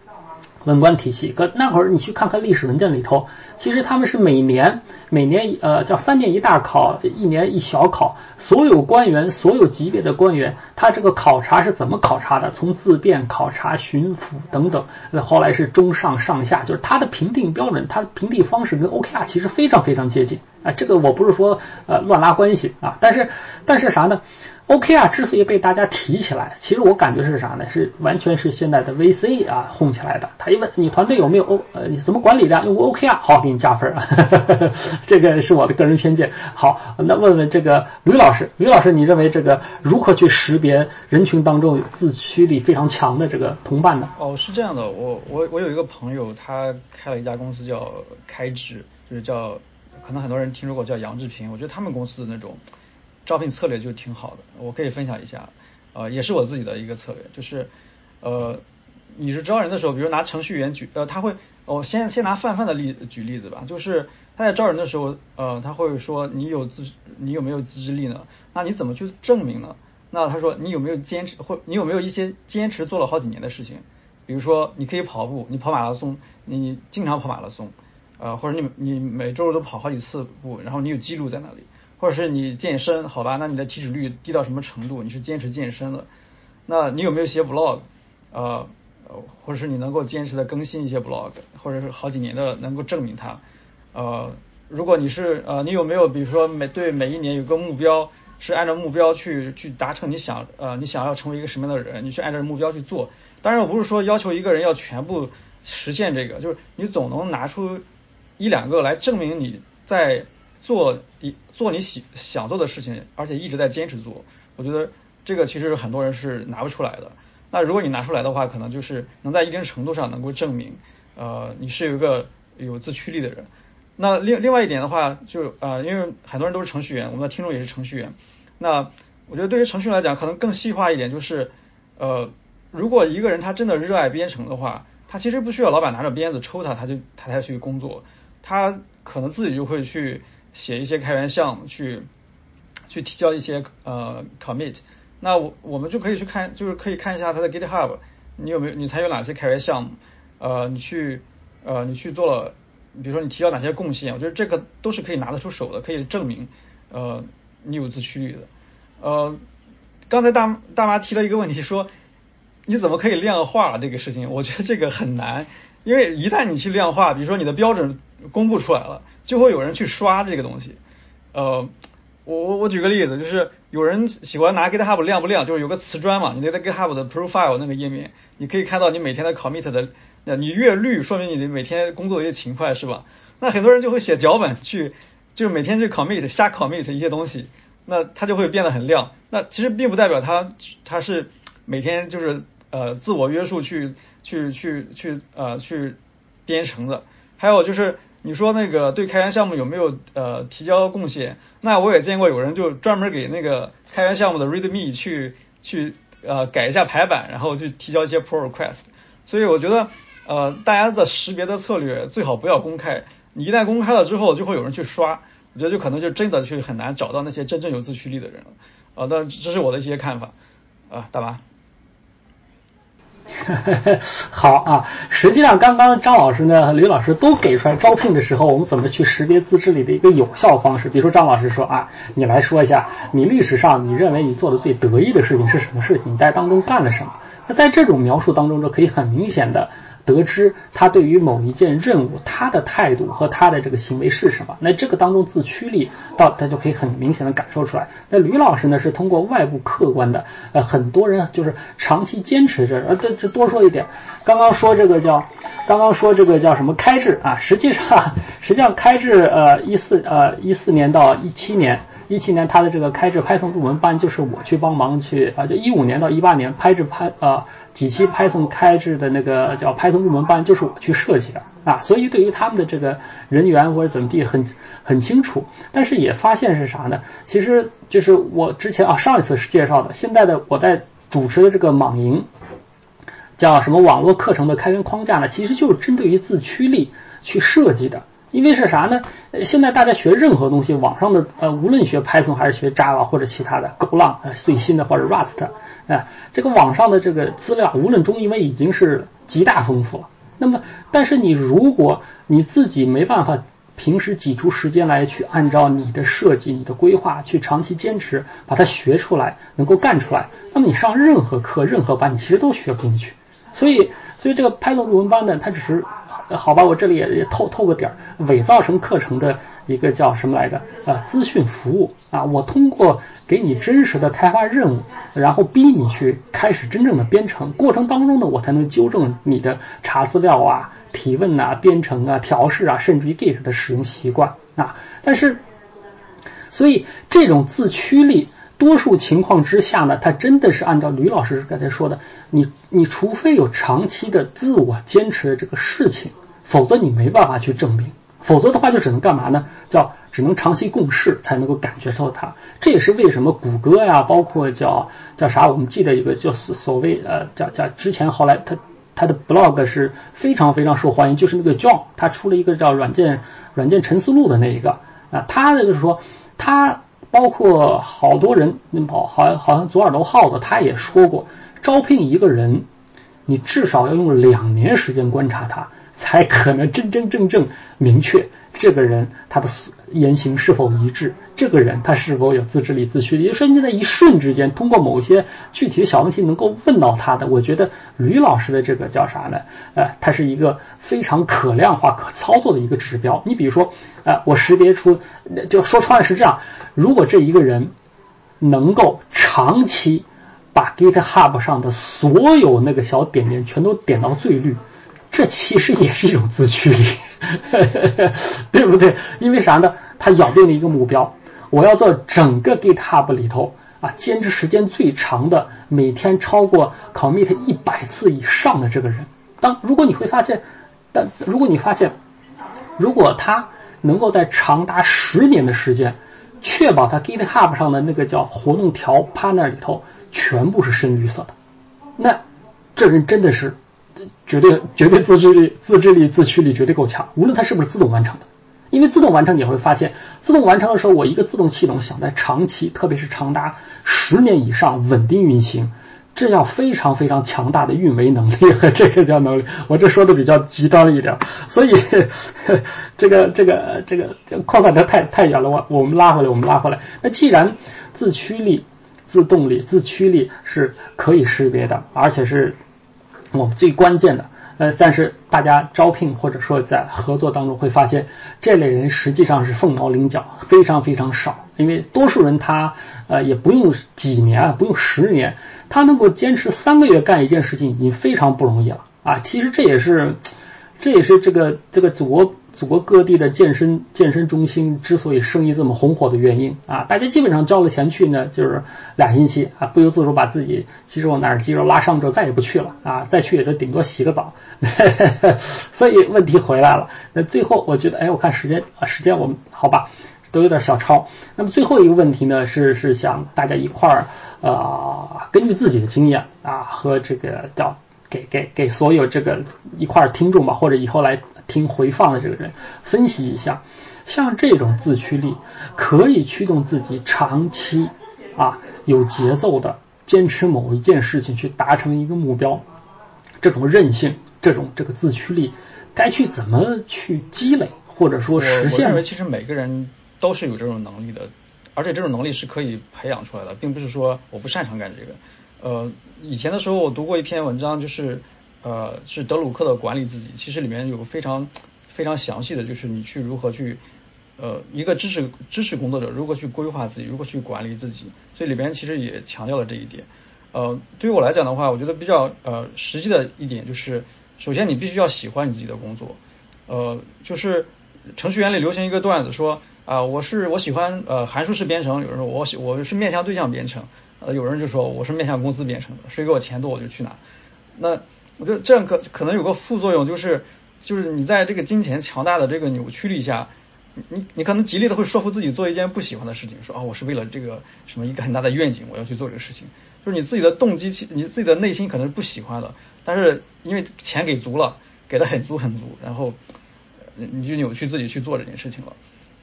文官体系，可那会儿你去看看历史文件里头，其实他们是每年每年呃叫三年一大考，一年一小考，所有官员所有级别的官员，他这个考察是怎么考察的？从自辩考察、巡抚等等，后来是中上上下，就是他的评定标准，他的评定方式跟 OKR 其实非常非常接近啊。这个我不是说呃乱拉关系啊，但是但是啥呢？OK 啊，之所以被大家提起来，其实我感觉是啥呢？是完全是现在的 VC 啊哄起来的。他一问你团队有没有 O，呃，你怎么管理的？用 OKR，好，给你加分。(laughs) 这个是我的个人偏见。好，那问问这个吕老师，吕老师，你认为这个如何去识别人群当中自驱力非常强的这个同伴呢？哦，是这样的，我我我有一个朋友，他开了一家公司叫开智，就是叫，可能很多人听说过叫杨志平。我觉得他们公司的那种。招聘策略就挺好的，我可以分享一下，呃，也是我自己的一个策略，就是，呃，你是招人的时候，比如拿程序员举，呃，他会，我先先拿范范的例举例子吧，就是他在招人的时候，呃，他会说你有自，你有没有自制力呢？那你怎么去证明呢？那他说你有没有坚持，或你有没有一些坚持做了好几年的事情？比如说你可以跑步，你跑马拉松，你经常跑马拉松，呃，或者你你每周都跑好几次步，然后你有记录在那里。或者是你健身，好吧？那你的体脂率低到什么程度？你是坚持健身的？那你有没有写 blog？呃，或者是你能够坚持的更新一些 blog，或者是好几年的能够证明它？呃，如果你是呃，你有没有比如说每对每一年有个目标，是按照目标去去达成你想呃你想要成为一个什么样的人？你去按照目标去做。当然我不是说要求一个人要全部实现这个，就是你总能拿出一两个来证明你在。做一做你喜想做的事情，而且一直在坚持做，我觉得这个其实很多人是拿不出来的。那如果你拿出来的话，可能就是能在一定程度上能够证明，呃，你是有一个有自驱力的人。那另另外一点的话，就呃，因为很多人都是程序员，我们的听众也是程序员。那我觉得对于程序员来讲，可能更细化一点，就是呃，如果一个人他真的热爱编程的话，他其实不需要老板拿着鞭子抽他，他就他才去工作，他可能自己就会去。写一些开源项目去去提交一些呃 commit，那我我们就可以去看，就是可以看一下他的 GitHub，你有没有你参与哪些开源项目？呃，你去呃你去做了，比如说你提交哪些贡献？我觉得这个都是可以拿得出手的，可以证明呃你有自驱力的。呃，刚才大大妈提了一个问题，说你怎么可以量化这个事情？我觉得这个很难，因为一旦你去量化，比如说你的标准公布出来了。就会有人去刷这个东西，呃，我我我举个例子，就是有人喜欢拿 GitHub 亮不亮，就是有个瓷砖嘛，你在 GitHub 的 Profile 那个页面，你可以看到你每天的 Commit 的，那你越绿，说明你的每天工作越勤快，是吧？那很多人就会写脚本去，就是每天去 Commit，瞎 Commit 一些东西，那它就会变得很亮。那其实并不代表他他是每天就是呃自我约束去去去去呃去编程的，还有就是。你说那个对开源项目有没有呃提交贡献？那我也见过有人就专门给那个开源项目的 README 去去呃改一下排版，然后去提交一些 pull request。所以我觉得呃大家的识别的策略最好不要公开，你一旦公开了之后就会有人去刷，我觉得就可能就真的去很难找到那些真正有自驱力的人了。啊，但这是我的一些看法啊，大妈。(laughs) 好啊，实际上刚刚张老师呢和吕老师都给出来招聘的时候，我们怎么去识别自制力的一个有效方式。比如说张老师说啊，你来说一下你历史上你认为你做的最得意的事情是什么事情？你在当中干了什么？那在这种描述当中，就可以很明显的。得知他对于某一件任务他的态度和他的这个行为是什么，那这个当中自驱力到他就可以很明显的感受出来。那吕老师呢是通过外部客观的，呃，很多人就是长期坚持着，呃，这这多说一点，刚刚说这个叫，刚刚说这个叫什么开智啊，实际上 (laughs) 实际上开智呃一四呃一四年到一七年。一七年他的这个开智 Python 入门班就是我去帮忙去啊，就一五年到一八年拍智拍啊几期 Python 开智的那个叫 Python 入门班就是我去设计的啊，所以对于他们的这个人员或者怎么地很很清楚，但是也发现是啥呢？其实就是我之前啊上一次是介绍的，现在的我在主持的这个莽营叫什么网络课程的开源框架呢？其实就是针对于自驱力去设计的。因为是啥呢？现在大家学任何东西，网上的呃，无论学 Python 还是学 Java 或者其他的 Golang 呃最新的或者 Rust 啊，这个网上的这个资料，无论中英文已经是极大丰富了。那么，但是你如果你自己没办法平时挤出时间来去按照你的设计、你的规划去长期坚持把它学出来，能够干出来，那么你上任何课、任何班，你其实都学不进去。所以，所以这个 Python 入门班呢，它只是。好吧，我这里也也透透个底儿，伪造成课程的一个叫什么来着？呃，资讯服务啊，我通过给你真实的开发任务，然后逼你去开始真正的编程，过程当中呢，我才能纠正你的查资料啊、提问啊、编程啊、调试啊，甚至于 Git 的使用习惯啊。但是，所以这种自驱力。多数情况之下呢，他真的是按照吕老师刚才说的，你你除非有长期的自我坚持的这个事情，否则你没办法去证明，否则的话就只能干嘛呢？叫只能长期共事才能够感觉到它。这也是为什么谷歌呀，包括叫叫啥，我们记得一个叫所谓呃叫叫之前后来他他的 blog 是非常非常受欢迎，就是那个 John 他出了一个叫软件软件沉思录的那一个啊，他的就是说他。包括好多人，好好像好像左耳朵耗子他也说过，招聘一个人，你至少要用两年时间观察他，才可能真真正正明确这个人他的言行是否一致，这个人他是否有自制力、自驱力。也就是说，你在一瞬之间，通过某些具体的小问题能够问到他的，我觉得吕老师的这个叫啥呢？呃，他是一个非常可量化、可操作的一个指标。你比如说，呃，我识别出，就说穿了是这样。如果这一个人能够长期把 GitHub 上的所有那个小点点全都点到最绿，这其实也是一种自驱力，(laughs) 对不对？因为啥呢？他咬定了一个目标，我要做整个 GitHub 里头啊，坚持时间最长的，每天超过 commit 一百次以上的这个人。当如果你会发现，但如果你发现，如果他能够在长达十年的时间，确保他 GitHub 上的那个叫活动条 partner 里头全部是深绿色的，那这人真的是绝对绝对自制力、自制力、自驱力绝对够强。无论他是不是自动完成的，因为自动完成你会发现，自动完成的时候，我一个自动系统想在长期，特别是长达十年以上稳定运行。这要非常非常强大的运维能力 (laughs) 和这个叫能力，我这说的比较极端一点，所以 (laughs) 这个这个这个扩散的太太远了，我我们拉回来，我们拉回来。那既然自驱力、自动力、自驱力是可以识别的，而且是我们最关键的，呃，但是大家招聘或者说在合作当中会发现，这类人实际上是凤毛麟角，非常非常少，因为多数人他呃也不用几年，不用十年。他能够坚持三个月干一件事情已经非常不容易了啊！其实这也是，这也是这个这个祖国祖国各地的健身健身中心之所以生意这么红火的原因啊！大家基本上交了钱去呢，就是俩星期啊，不由自主把自己肌肉哪儿肌肉拉伤之后再也不去了啊，再去也就顶多洗个澡。(laughs) 所以问题回来了，那最后我觉得，哎，我看时间啊，时间我们好吧，都有点小超。那么最后一个问题呢，是是想大家一块儿。呃，根据自己的经验啊，和这个叫给给给所有这个一块听众吧，或者以后来听回放的这个人分析一下，像这种自驱力可以驱动自己长期啊有节奏的坚持某一件事情去达成一个目标，这种韧性，这种这个自驱力该去怎么去积累，或者说实现？我认为其实每个人都是有这种能力的。而且这种能力是可以培养出来的，并不是说我不擅长干这个。呃，以前的时候我读过一篇文章，就是呃是德鲁克的管理自己，其实里面有非常非常详细的就是你去如何去呃一个知识知识工作者如何去规划自己，如何去管理自己，所以里边其实也强调了这一点。呃，对于我来讲的话，我觉得比较呃实际的一点就是，首先你必须要喜欢你自己的工作。呃，就是程序员里流行一个段子说。啊，我是我喜欢呃函数式编程，有人说我喜我是面向对象编程，呃有人就说我是面向公司编程的，谁给我钱多我就去哪。那我觉得这样可可能有个副作用，就是就是你在这个金钱强大的这个扭曲力下，你你可能极力的会说服自己做一件不喜欢的事情，说啊我是为了这个什么一个很大的愿景我要去做这个事情，就是你自己的动机你自己的内心可能是不喜欢的，但是因为钱给足了，给的很足很足，然后你就扭曲自己去做这件事情了。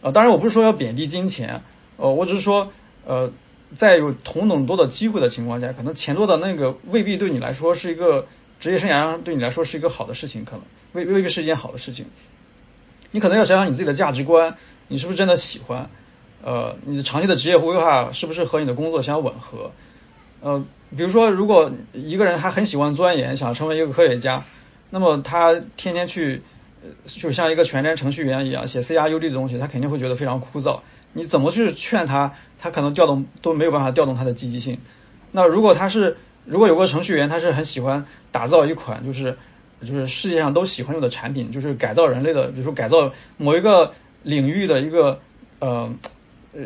啊，当然我不是说要贬低金钱，呃，我只是说，呃，在有同等多的机会的情况下，可能钱多的那个未必对你来说是一个职业生涯上对你来说是一个好的事情，可能未未必是一件好的事情。你可能要想想你自己的价值观，你是不是真的喜欢？呃，你的长期的职业规划是不是和你的工作相吻合？呃，比如说，如果一个人他很喜欢钻研，想成为一个科学家，那么他天天去。就像一个全职程序员一样写 C R U D 的东西，他肯定会觉得非常枯燥。你怎么去劝他，他可能调动都没有办法调动他的积极性。那如果他是，如果有个程序员，他是很喜欢打造一款就是就是世界上都喜欢用的产品，就是改造人类的，比如说改造某一个领域的一个呃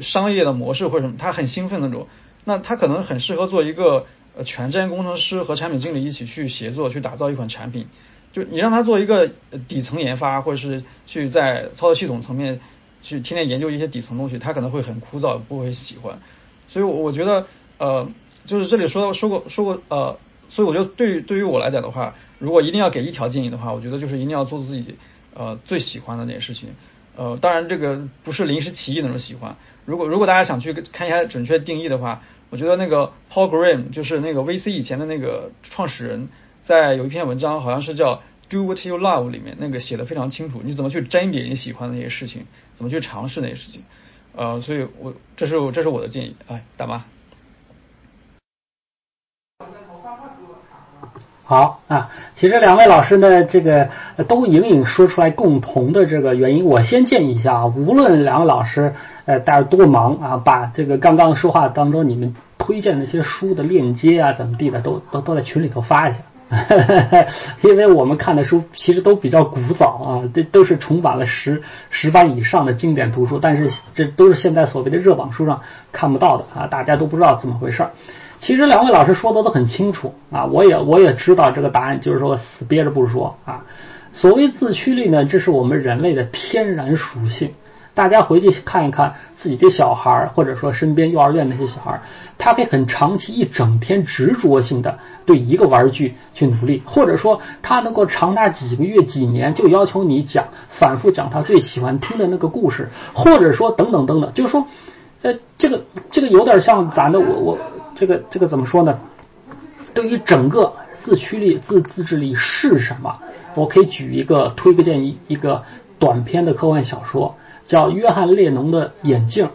商业的模式或者什么，他很兴奋那种，那他可能很适合做一个呃全站工程师和产品经理一起去协作去打造一款产品。就你让他做一个底层研发，或者是去在操作系统层面去天天研究一些底层东西，他可能会很枯燥，不会喜欢。所以我觉得，呃，就是这里说说过说过，呃，所以我觉得对于对于我来讲的话，如果一定要给一条建议的话，我觉得就是一定要做自己呃最喜欢的那件事情。呃，当然这个不是临时起意那种喜欢。如果如果大家想去看一下准确定义的话，我觉得那个 Paul Graham 就是那个 VC 以前的那个创始人。在有一篇文章，好像是叫《Do What You Love》里面，那个写的非常清楚，你怎么去甄别你喜欢的那些事情，怎么去尝试那些事情，呃，所以我这是这是我的建议，哎，大妈。好啊，其实两位老师呢，这个都隐隐说出来共同的这个原因。我先建议一下啊，无论两位老师呃大家多忙啊，把这个刚刚说话当中你们推荐那些书的链接啊，怎么地的，都都都在群里头发一下。(laughs) 因为我们看的书其实都比较古早啊，这都是重版了十十版以上的经典图书，但是这都是现在所谓的热榜书上看不到的啊，大家都不知道怎么回事。其实两位老师说的都很清楚啊，我也我也知道这个答案，就是说死憋着不说啊。所谓自驱力呢，这是我们人类的天然属性。大家回去看一看自己的小孩，或者说身边幼儿园那些小孩，他可以很长期一整天执着性的对一个玩具去努力，或者说他能够长达几个月、几年就要求你讲，反复讲他最喜欢听的那个故事，或者说等等等等，就是说，呃，这个这个有点像咱的我我这个这个怎么说呢？对于整个自驱力、自自制力是什么？我可以举一个推荐一，一个短篇的科幻小说。叫约翰列侬的眼镜，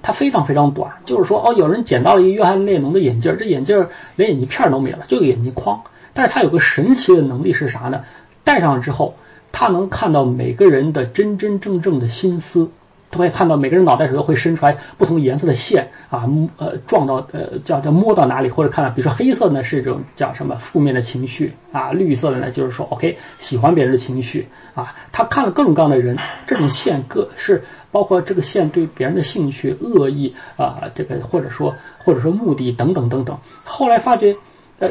它非常非常短，就是说哦，有人捡到了一个约翰列侬的眼镜，这眼镜连眼镜片都没了，就个眼镜框，但是它有个神奇的能力是啥呢？戴上之后，它能看到每个人的真真正正的心思。都会看到每个人脑袋里头会伸出来不同颜色的线啊，摸呃，撞到呃叫叫摸到哪里，或者看到，比如说黑色呢是一种叫什么负面的情绪啊，绿色的呢就是说 OK 喜欢别人的情绪啊，他看了各种各样的人，这种线各是包括这个线对别人的兴趣、恶意啊，这个或者说或者说目的等等等等，后来发觉呃。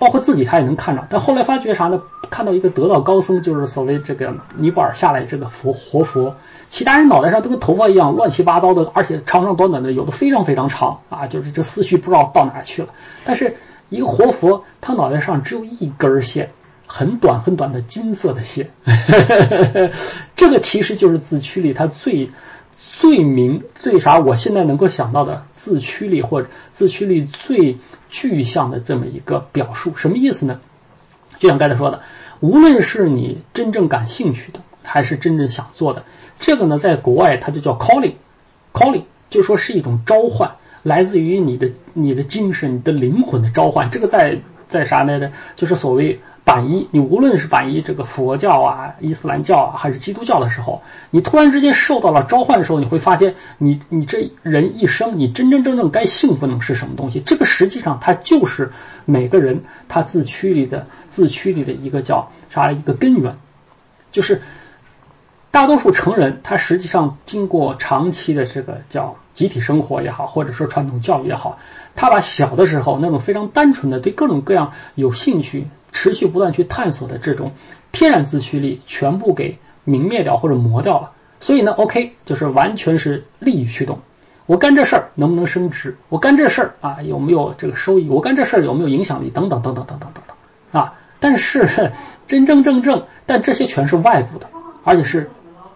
包括自己他也能看着，但后来发觉啥呢？看到一个得道高僧，就是所谓这个尼泊尔下来这个佛活佛，其他人脑袋上都跟头发一样乱七八糟的，而且长长短短的，有的非常非常长啊，就是这思绪不知道到哪去了。但是一个活佛，他脑袋上只有一根线，很短很短的金色的线，(laughs) 这个其实就是自驱力，它最最明最啥？我现在能够想到的自驱力或者自驱力最。具象的这么一个表述，什么意思呢？就像刚才说的，无论是你真正感兴趣的，还是真正想做的，这个呢，在国外它就叫 calling，calling 就说是一种召唤，来自于你的你的精神、你的灵魂的召唤。这个在在啥呢？就是所谓。板一，你无论是板一这个佛教啊、伊斯兰教啊，还是基督教的时候，你突然之间受到了召唤的时候，你会发现，你你这人一生，你真真正正该兴奋的是什么东西？这个实际上它就是每个人他自驱力的自驱力的一个叫啥一个根源，就是大多数成人他实际上经过长期的这个叫集体生活也好，或者说传统教育也好，他把小的时候那种非常单纯的对各种各样有兴趣、持续不断去探索的这种天然自驱力全部给泯灭掉或者磨掉了。所以呢，OK，就是完全是利益驱动。我干这事儿能不能升职？我干这事儿啊有没有这个收益？我干这事儿有没有影响力？等等等等等等等等啊！但是真真正正，但这些全是外部的，而且是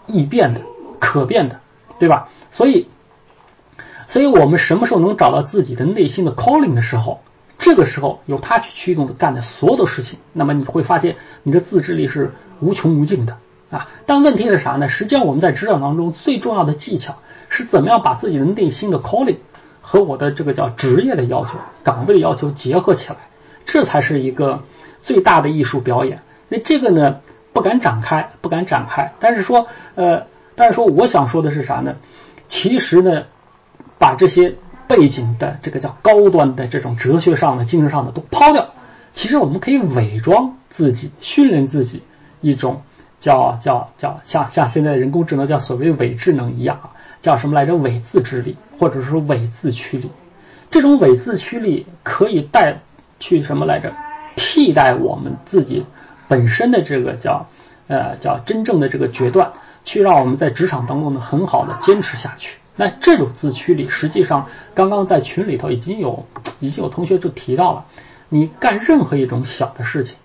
易变的、可变的，对吧？所以，所以我们什么时候能找到自己的内心的 calling 的时候，这个时候由他去驱动的干的所有的事情，那么你会发现你的自制力是无穷无尽的啊！但问题是啥呢？实际上我们在职场当中最重要的技巧。是怎么样把自己的内心的 calling 和我的这个叫职业的要求、岗位要求结合起来，这才是一个最大的艺术表演。那这个呢，不敢展开，不敢展开。但是说，呃，但是说，我想说的是啥呢？其实呢，把这些背景的这个叫高端的这种哲学上的、精神上的都抛掉，其实我们可以伪装自己，训练自己一种叫叫叫像像现在人工智能叫所谓伪智能一样。叫什么来着？伪自制力，或者说伪自驱力。这种伪自驱力可以带去什么来着？替代我们自己本身的这个叫呃叫真正的这个决断，去让我们在职场当中呢很好的坚持下去。那这种自驱力，实际上刚刚在群里头已经有 (tsk) 已经有同学就提到了，你干任何一种小的事情，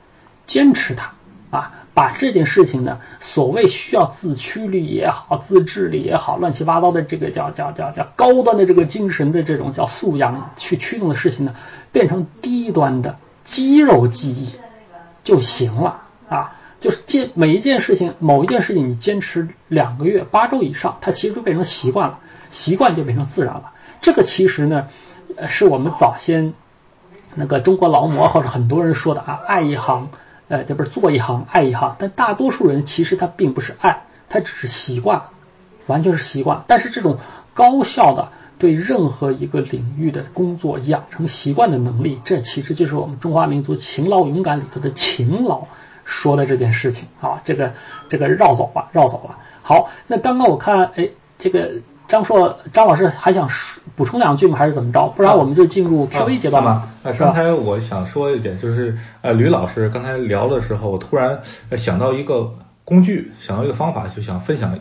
坚持它啊。把这件事情呢，所谓需要自驱力也好，自制力也好，乱七八糟的这个叫叫叫叫高端的这个精神的这种叫素养去驱动的事情呢，变成低端的肌肉记忆就行了啊！就是坚每一件事情，某一件事情你坚持两个月、八周以上，它其实就变成习惯了，习惯就变成自然了。这个其实呢，是我们早先那个中国劳模或者很多人说的啊，爱一行。呃，这不是做一行爱一行，但大多数人其实他并不是爱，他只是习惯，完全是习惯。但是这种高效的对任何一个领域的工作养成习惯的能力，这其实就是我们中华民族勤劳勇敢里头的勤劳说的这件事情啊。这个这个绕走了，绕走了。好，那刚刚我看，哎，这个。张硕，张老师还想补充两句吗？还是怎么着？不然我们就进入 Q A 阶段吧。啊，刚才我想说一点，就是呃，吕老师刚才聊的时候，我突然想到一个工具，想到一个方法，就想分享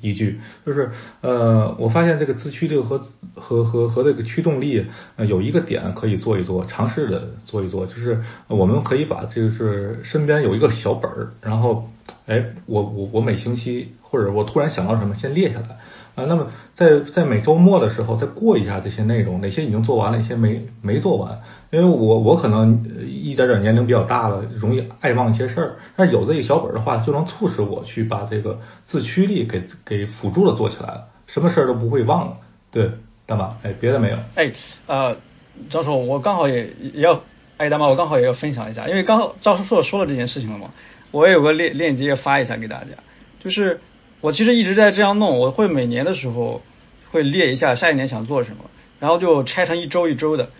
依据，就是呃，我发现这个自驱力和和和和这个驱动力呃有一个点可以做一做，尝试的做一做，就是我们可以把这个是身边有一个小本儿，然后哎，我我我每星期或者我突然想到什么，先列下来。啊，那么在在每周末的时候再过一下这些内容，哪些已经做完了，哪些没没做完？因为我我可能一点点年龄比较大了，容易爱忘一些事儿，但有这一小本的话，就能促使我去把这个自驱力给给辅助的做起来了，什么事儿都不会忘了。对，大妈，哎，别的没有。哎，呃，张叔，我刚好也也要，哎，大妈，我刚好也要分享一下，因为刚好赵叔说说了这件事情了嘛，我也有个链链接发一下给大家，就是。我其实一直在这样弄，我会每年的时候会列一下下一年想做什么，然后就拆成一周一周的，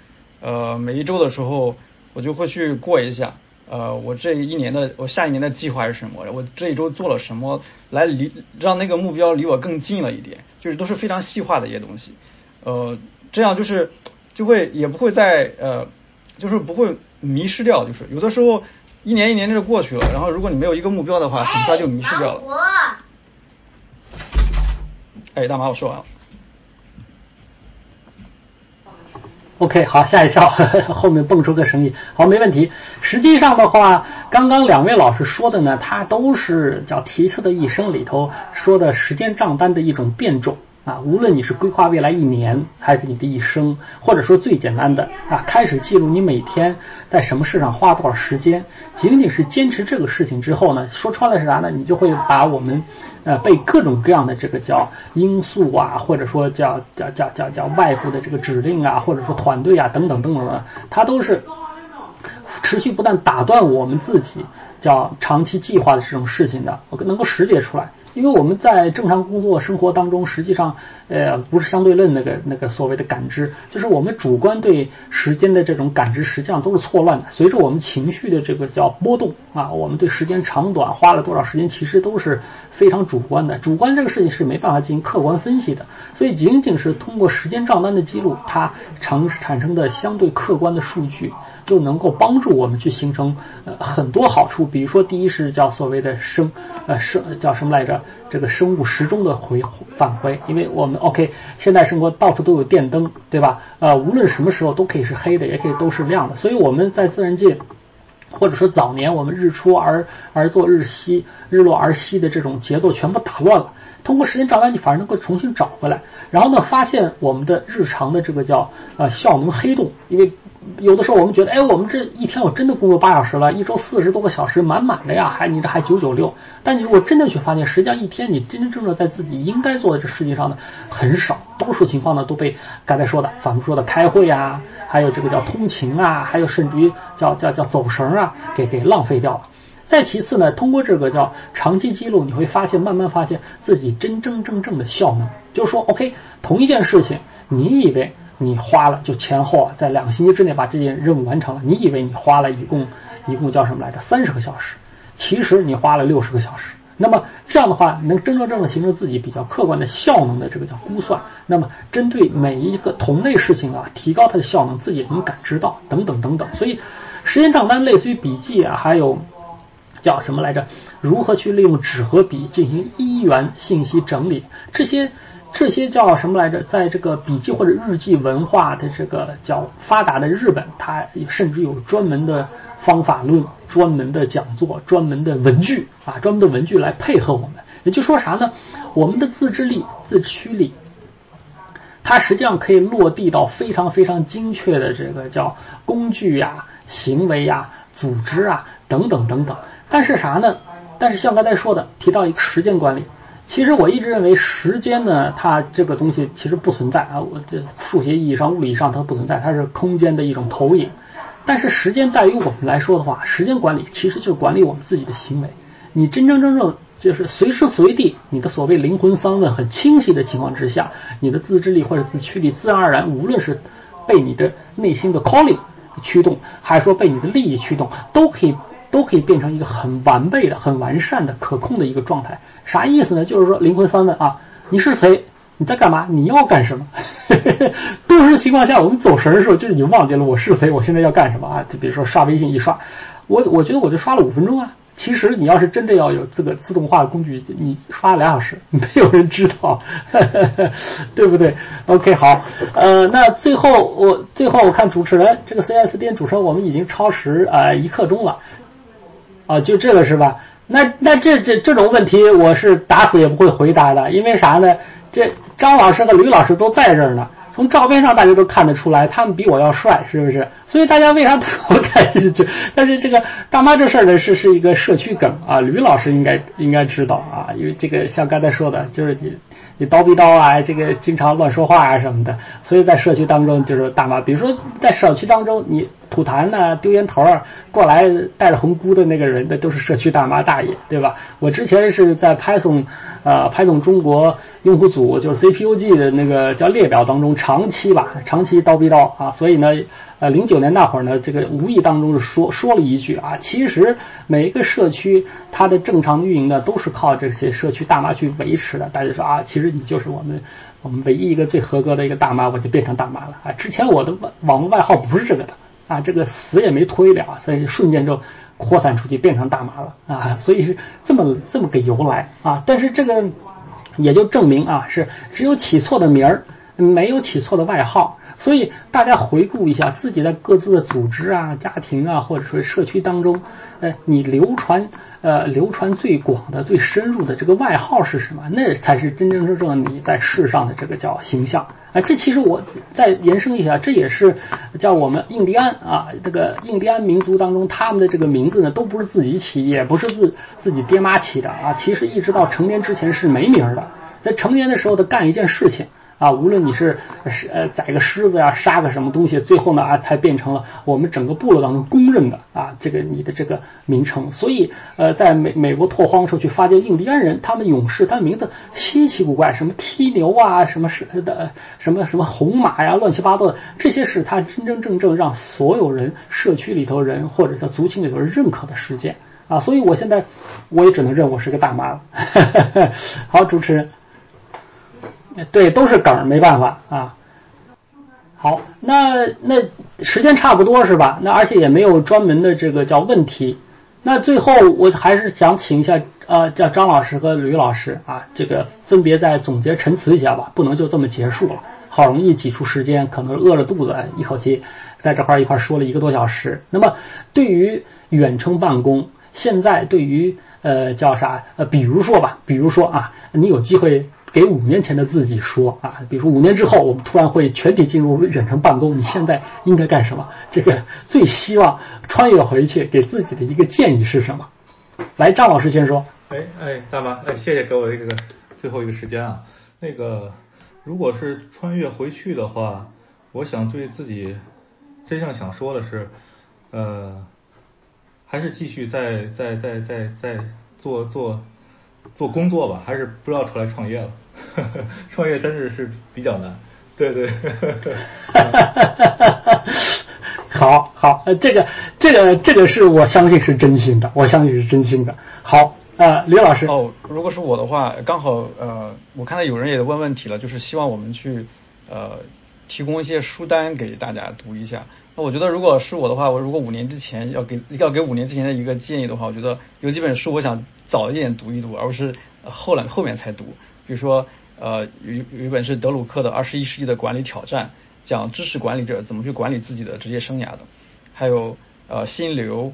呃，每一周的时候我就会去过一下，呃，我这一年的我下一年的计划是什么，我这一周做了什么，来离让那个目标离我更近了一点，就是都是非常细化的一些东西，呃，这样就是就会也不会再呃，就是不会迷失掉，就是有的时候一年一年就过去了，然后如果你没有一个目标的话，很快就迷失掉了。哎，大妈，我说完了。OK，好，吓一跳，(laughs) 后面蹦出个声音，好，没问题。实际上的话，刚刚两位老师说的呢，它都是叫提车的一生里头说的时间账单的一种变种啊。无论你是规划未来一年，还是你的一生，或者说最简单的啊，开始记录你每天在什么事上花多少时间，仅仅是坚持这个事情之后呢，说穿了是啥呢？你就会把我们。呃，被各种各样的这个叫因素啊，或者说叫叫叫叫叫外部的这个指令啊，或者说团队啊等等等等的，它都是持续不断打断我们自己叫长期计划的这种事情的。我能够识别出来，因为我们在正常工作生活当中，实际上，呃，不是相对论那个那个所谓的感知，就是我们主观对时间的这种感知，实际上都是错乱的。随着我们情绪的这个叫波动啊，我们对时间长短、花了多少时间，其实都是非常主观的。主观这个事情是没办法进行客观分析的，所以仅仅是通过时间账单的记录，它产产生的相对客观的数据，就能够帮助我们去形成呃很多好处。比如说，第一是叫所谓的生呃生叫什么来着？这个生物时钟的回返回，因为我们 OK，现代生活到处都有电灯，对吧？呃，无论什么时候都可以是黑的，也可以都是亮的。所以我们在自然界，或者说早年我们日出而而作日息，日落而息的这种节奏全部打乱了。通过时间账单，你反而能够重新找回来。然后呢，发现我们的日常的这个叫呃效能黑洞，因为。有的时候我们觉得，哎，我们这一天我真的工作八小时了，一周四十多个小时，满满的呀，还你这还九九六。但你如果真的去发现，实际上一天你真真正正在自己应该做的这事情上呢，很少，多数情况呢都被刚才说的反复说的开会啊，还有这个叫通勤啊，还有甚至于叫叫叫走神啊，给给浪费掉了。再其次呢，通过这个叫长期记录，你会发现，慢慢发现自己真真正正的效能，就是说，OK，同一件事情，你以为。你花了就前后啊，在两个星期之内把这件任务完成了。你以为你花了一共一共叫什么来着？三十个小时，其实你花了六十个小时。那么这样的话，能真真正正形成自己比较客观的效能的这个叫估算。那么针对每一个同类事情啊，提高它的效能，自己也能感知到等等等等。所以时间账单类似于笔记啊，还有叫什么来着？如何去利用纸和笔进行一元信息整理？这些。这些叫什么来着？在这个笔记或者日记文化的这个叫发达的日本，它甚至有专门的方法论、专门的讲座、专门的文具啊，专门的文具来配合我们。也就说啥呢？我们的自制力、自驱力，它实际上可以落地到非常非常精确的这个叫工具呀、行为呀、组织啊等等等等。但是啥呢？但是像刚才说的，提到一个时间管理。其实我一直认为时间呢，它这个东西其实不存在啊。我这数学意义上、物理上它不存在，它是空间的一种投影。但是时间对于我们来说的话，时间管理其实就是管理我们自己的行为。你真真正正就是随时随地，你的所谓灵魂三问很清晰的情况之下，你的自制力或者自驱力自然而然，无论是被你的内心的 calling 驱动，还是说被你的利益驱动，都可以。都可以变成一个很完备的、很完善的、可控的一个状态。啥意思呢？就是说灵魂三问啊，你是谁？你在干嘛？你要干什么？(laughs) 多数情况下，我们走神的时候，就是你忘记了我是谁，我现在要干什么啊？就比如说刷微信一刷，我我觉得我就刷了五分钟啊。其实你要是真的要有这个自动化的工具，你刷俩小时，(laughs) 没有人知道，(laughs) 对不对？OK，好，呃，那最后我最后我看主持人这个 CS 店主持人，我们已经超时啊一刻钟了。啊，就这个是吧？那那这这这种问题，我是打死也不会回答的，因为啥呢？这张老师和吕老师都在这儿呢，从照片上大家都看得出来，他们比我要帅，是不是？所以大家为啥对我感兴趣？但是这个大妈这事儿呢，是是一个社区梗啊，吕老师应该应该知道啊，因为这个像刚才说的，就是你你叨逼叨啊，这个经常乱说话啊什么的，所以在社区当中就是大妈，比如说在社区当中你。吐痰呢，丢烟头儿过来带着红箍的那个人，那都是社区大妈大爷，对吧？我之前是在 Python，呃，Python 中国用户组，就是 CPUG 的那个叫列表当中，长期吧，长期叨逼叨啊，所以呢，呃，零九年那会儿呢，这个无意当中是说说了一句啊，其实每一个社区它的正常运营呢，都是靠这些社区大妈去维持的。大家说啊，其实你就是我们我们唯一一个最合格的一个大妈，我就变成大妈了啊。之前我的网络外号不是这个的。啊，这个死也没推了，所以瞬间就扩散出去，变成大麻了啊！所以是这么这么个由来啊。但是这个也就证明啊，是只有起错的名儿，没有起错的外号。所以大家回顾一下自己在各自的组织啊、家庭啊，或者说社区当中，呃，你流传。呃，流传最广的、最深入的这个外号是什么？那才是真真正正你在世上的这个叫形象。哎，这其实我再延伸一下，这也是叫我们印第安啊，这个印第安民族当中，他们的这个名字呢，都不是自己起，也不是自自己爹妈起的啊。其实一直到成年之前是没名的，在成年的时候他干一件事情。啊，无论你是是呃宰个狮子呀，杀个什么东西，最后呢啊才变成了我们整个部落当中公认的啊这个你的这个名称。所以呃在美美国拓荒时候去发现印第安人，他们勇士，他的名字稀奇古怪，什么踢牛啊，什么是的什么什么红马呀，乱七八糟的，这些是他真真正正让所有人社区里头人或者叫族群里头人认可的事件啊。所以我现在我也只能认我是个大妈了。(laughs) 好，主持人。对，都是梗，没办法啊。好，那那时间差不多是吧？那而且也没有专门的这个叫问题。那最后我还是想请一下呃，叫张老师和吕老师啊，这个分别再总结陈词一下吧，不能就这么结束了。好容易挤出时间，可能饿了肚子，一口气在这块一块说了一个多小时。那么对于远程办公，现在对于呃叫啥呃，比如说吧，比如说啊，你有机会。给五年前的自己说啊，比如说五年之后我们突然会全体进入远程办公，你现在应该干什么？这个最希望穿越回去给自己的一个建议是什么？来，张老师先说。哎哎，大妈，哎，谢谢给我这个最后一个时间啊。那个，如果是穿越回去的话，我想对自己真正想说的是，呃，还是继续在在在在在做做做工作吧，还是不要出来创业了。(laughs) 创业真是是比较难，对对。(laughs) 好好，这个这个这个是我相信是真心的，我相信是真心的。好，呃，李老师。哦，如果是我的话，刚好呃，我看到有人也问问题了，就是希望我们去呃提供一些书单给大家读一下。我觉得如果是我的话，我如果五年之前要给要给五年之前的一个建议的话，我觉得有几本书我想早一点读一读，而不是后来后面才读。比如说，呃，有有一本是德鲁克的《二十一世纪的管理挑战》，讲知识管理者怎么去管理自己的职业生涯的；还有呃心流，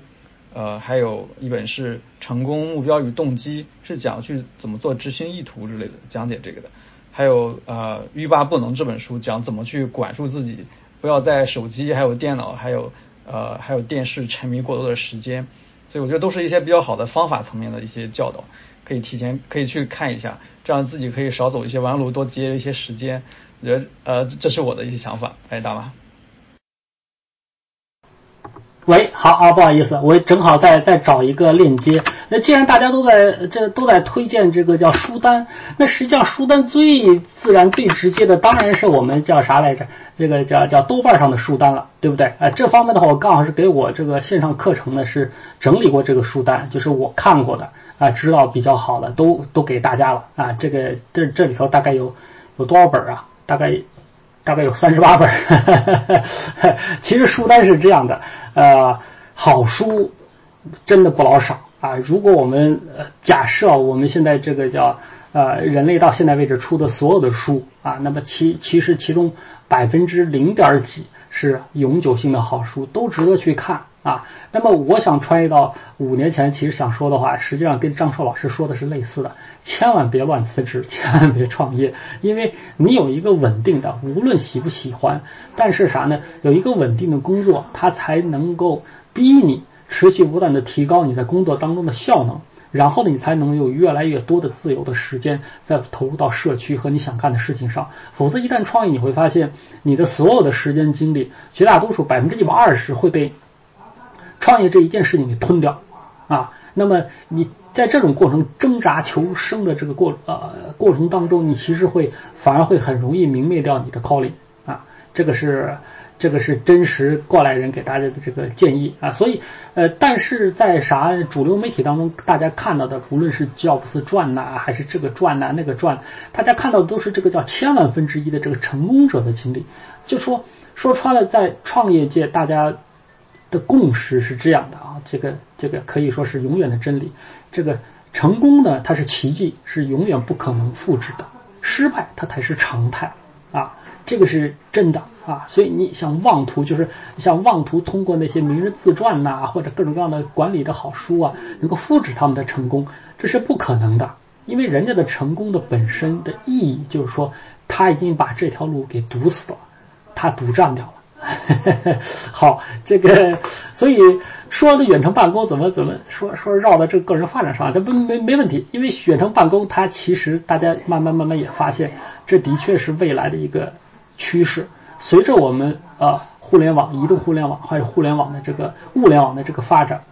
呃，还有一本是《成功目标与动机》，是讲去怎么做执行意图之类的，讲解这个的；还有呃《欲罢不能》这本书，讲怎么去管束自己，不要在手机、还有电脑、还有呃还有电视沉迷过多的时间。所以我觉得都是一些比较好的方法层面的一些教导。可以提前可以去看一下，这样自己可以少走一些弯路，多节约一些时间。我觉得呃，这是我的一些想法。哎，大妈。喂，好啊，不好意思，我正好在在找一个链接。那既然大家都在这都在推荐这个叫书单，那实际上书单最自然最直接的当然是我们叫啥来着？这个叫叫豆瓣上的书单了，对不对？啊，这方面的话，我刚好是给我这个线上课程呢是整理过这个书单，就是我看过的啊，知道比较好的都都给大家了啊。这个这这里头大概有有多少本啊？大概。大概有三十八本，(laughs) 其实书单是这样的，呃，好书真的不老少啊。如果我们假设我们现在这个叫呃人类到现在为止出的所有的书啊，那么其其实其中百分之零点几是永久性的好书，都值得去看。啊，那么我想穿越到五年前，其实想说的话，实际上跟张硕老师说的是类似的，千万别乱辞职，千万别创业，因为你有一个稳定的，无论喜不喜欢，但是啥呢？有一个稳定的工作，它才能够逼你持续不断的提高你在工作当中的效能，然后呢，你才能有越来越多的自由的时间再投入到社区和你想干的事情上。否则，一旦创业，你会发现你的所有的时间精力，绝大多数百分之一百二十会被。创业这一件事情给吞掉啊，那么你在这种过程挣扎求生的这个过呃过程当中，你其实会反而会很容易泯灭掉你的 calling 啊，这个是这个是真实过来人给大家的这个建议啊，所以呃，但是在啥主流媒体当中，大家看到的无论是乔布斯传呐，还是这个传呐那个传，大家看到的都是这个叫千万分之一的这个成功者的经历，就说说穿了，在创业界大家。的共识是这样的啊，这个这个可以说是永远的真理。这个成功呢，它是奇迹，是永远不可能复制的；失败它才是常态啊，这个是真的啊。所以你想妄图就是想妄图通过那些名人自传呐，或者各种各样的管理的好书啊，能够复制他们的成功，这是不可能的。因为人家的成功的本身的意义就是说，他已经把这条路给堵死了，他独占掉了。(laughs) 好，这个，所以说的远程办公怎么怎么说说绕到这个个人发展上，这不没没问题，因为远程办公它其实大家慢慢慢慢也发现，这的确是未来的一个趋势。随着我们呃互联网、移动互联网还有互联网的这个物联网的这个发展，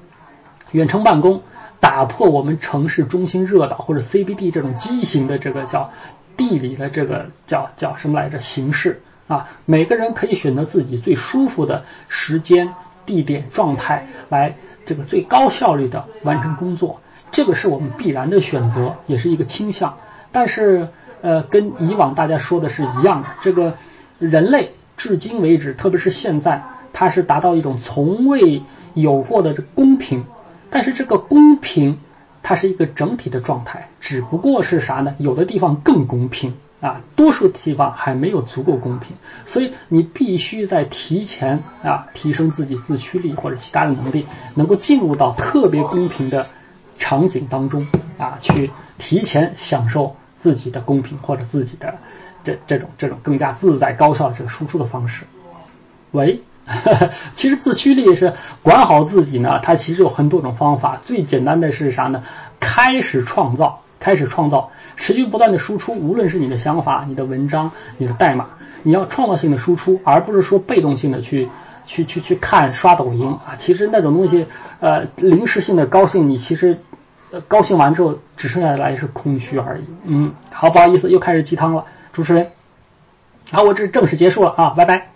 远程办公打破我们城市中心热岛或者 CBD 这种畸形的这个叫地理的这个叫叫什么来着形式啊，每个人可以选择自己最舒服的时间。地点状态来这个最高效率的完成工作，这个是我们必然的选择，也是一个倾向。但是呃，跟以往大家说的是一样的，这个人类至今为止，特别是现在，它是达到一种从未有过的这公平。但是这个公平，它是一个整体的状态，只不过是啥呢？有的地方更公平。啊，多数地方还没有足够公平，所以你必须在提前啊提升自己自驱力或者其他的能力，能够进入到特别公平的场景当中啊，去提前享受自己的公平或者自己的这这种这种更加自在高效的这个输出的方式。喂，(laughs) 其实自驱力是管好自己呢，它其实有很多种方法，最简单的是啥呢？开始创造，开始创造。持续不断的输出，无论是你的想法、你的文章、你的代码，你要创造性的输出，而不是说被动性的去去去去看刷抖音啊。其实那种东西，呃，临时性的高兴，你其实高兴完之后，只剩下来是空虚而已。嗯，好，不好意思，又开始鸡汤了，主持人。好，我这正式结束了啊，拜拜。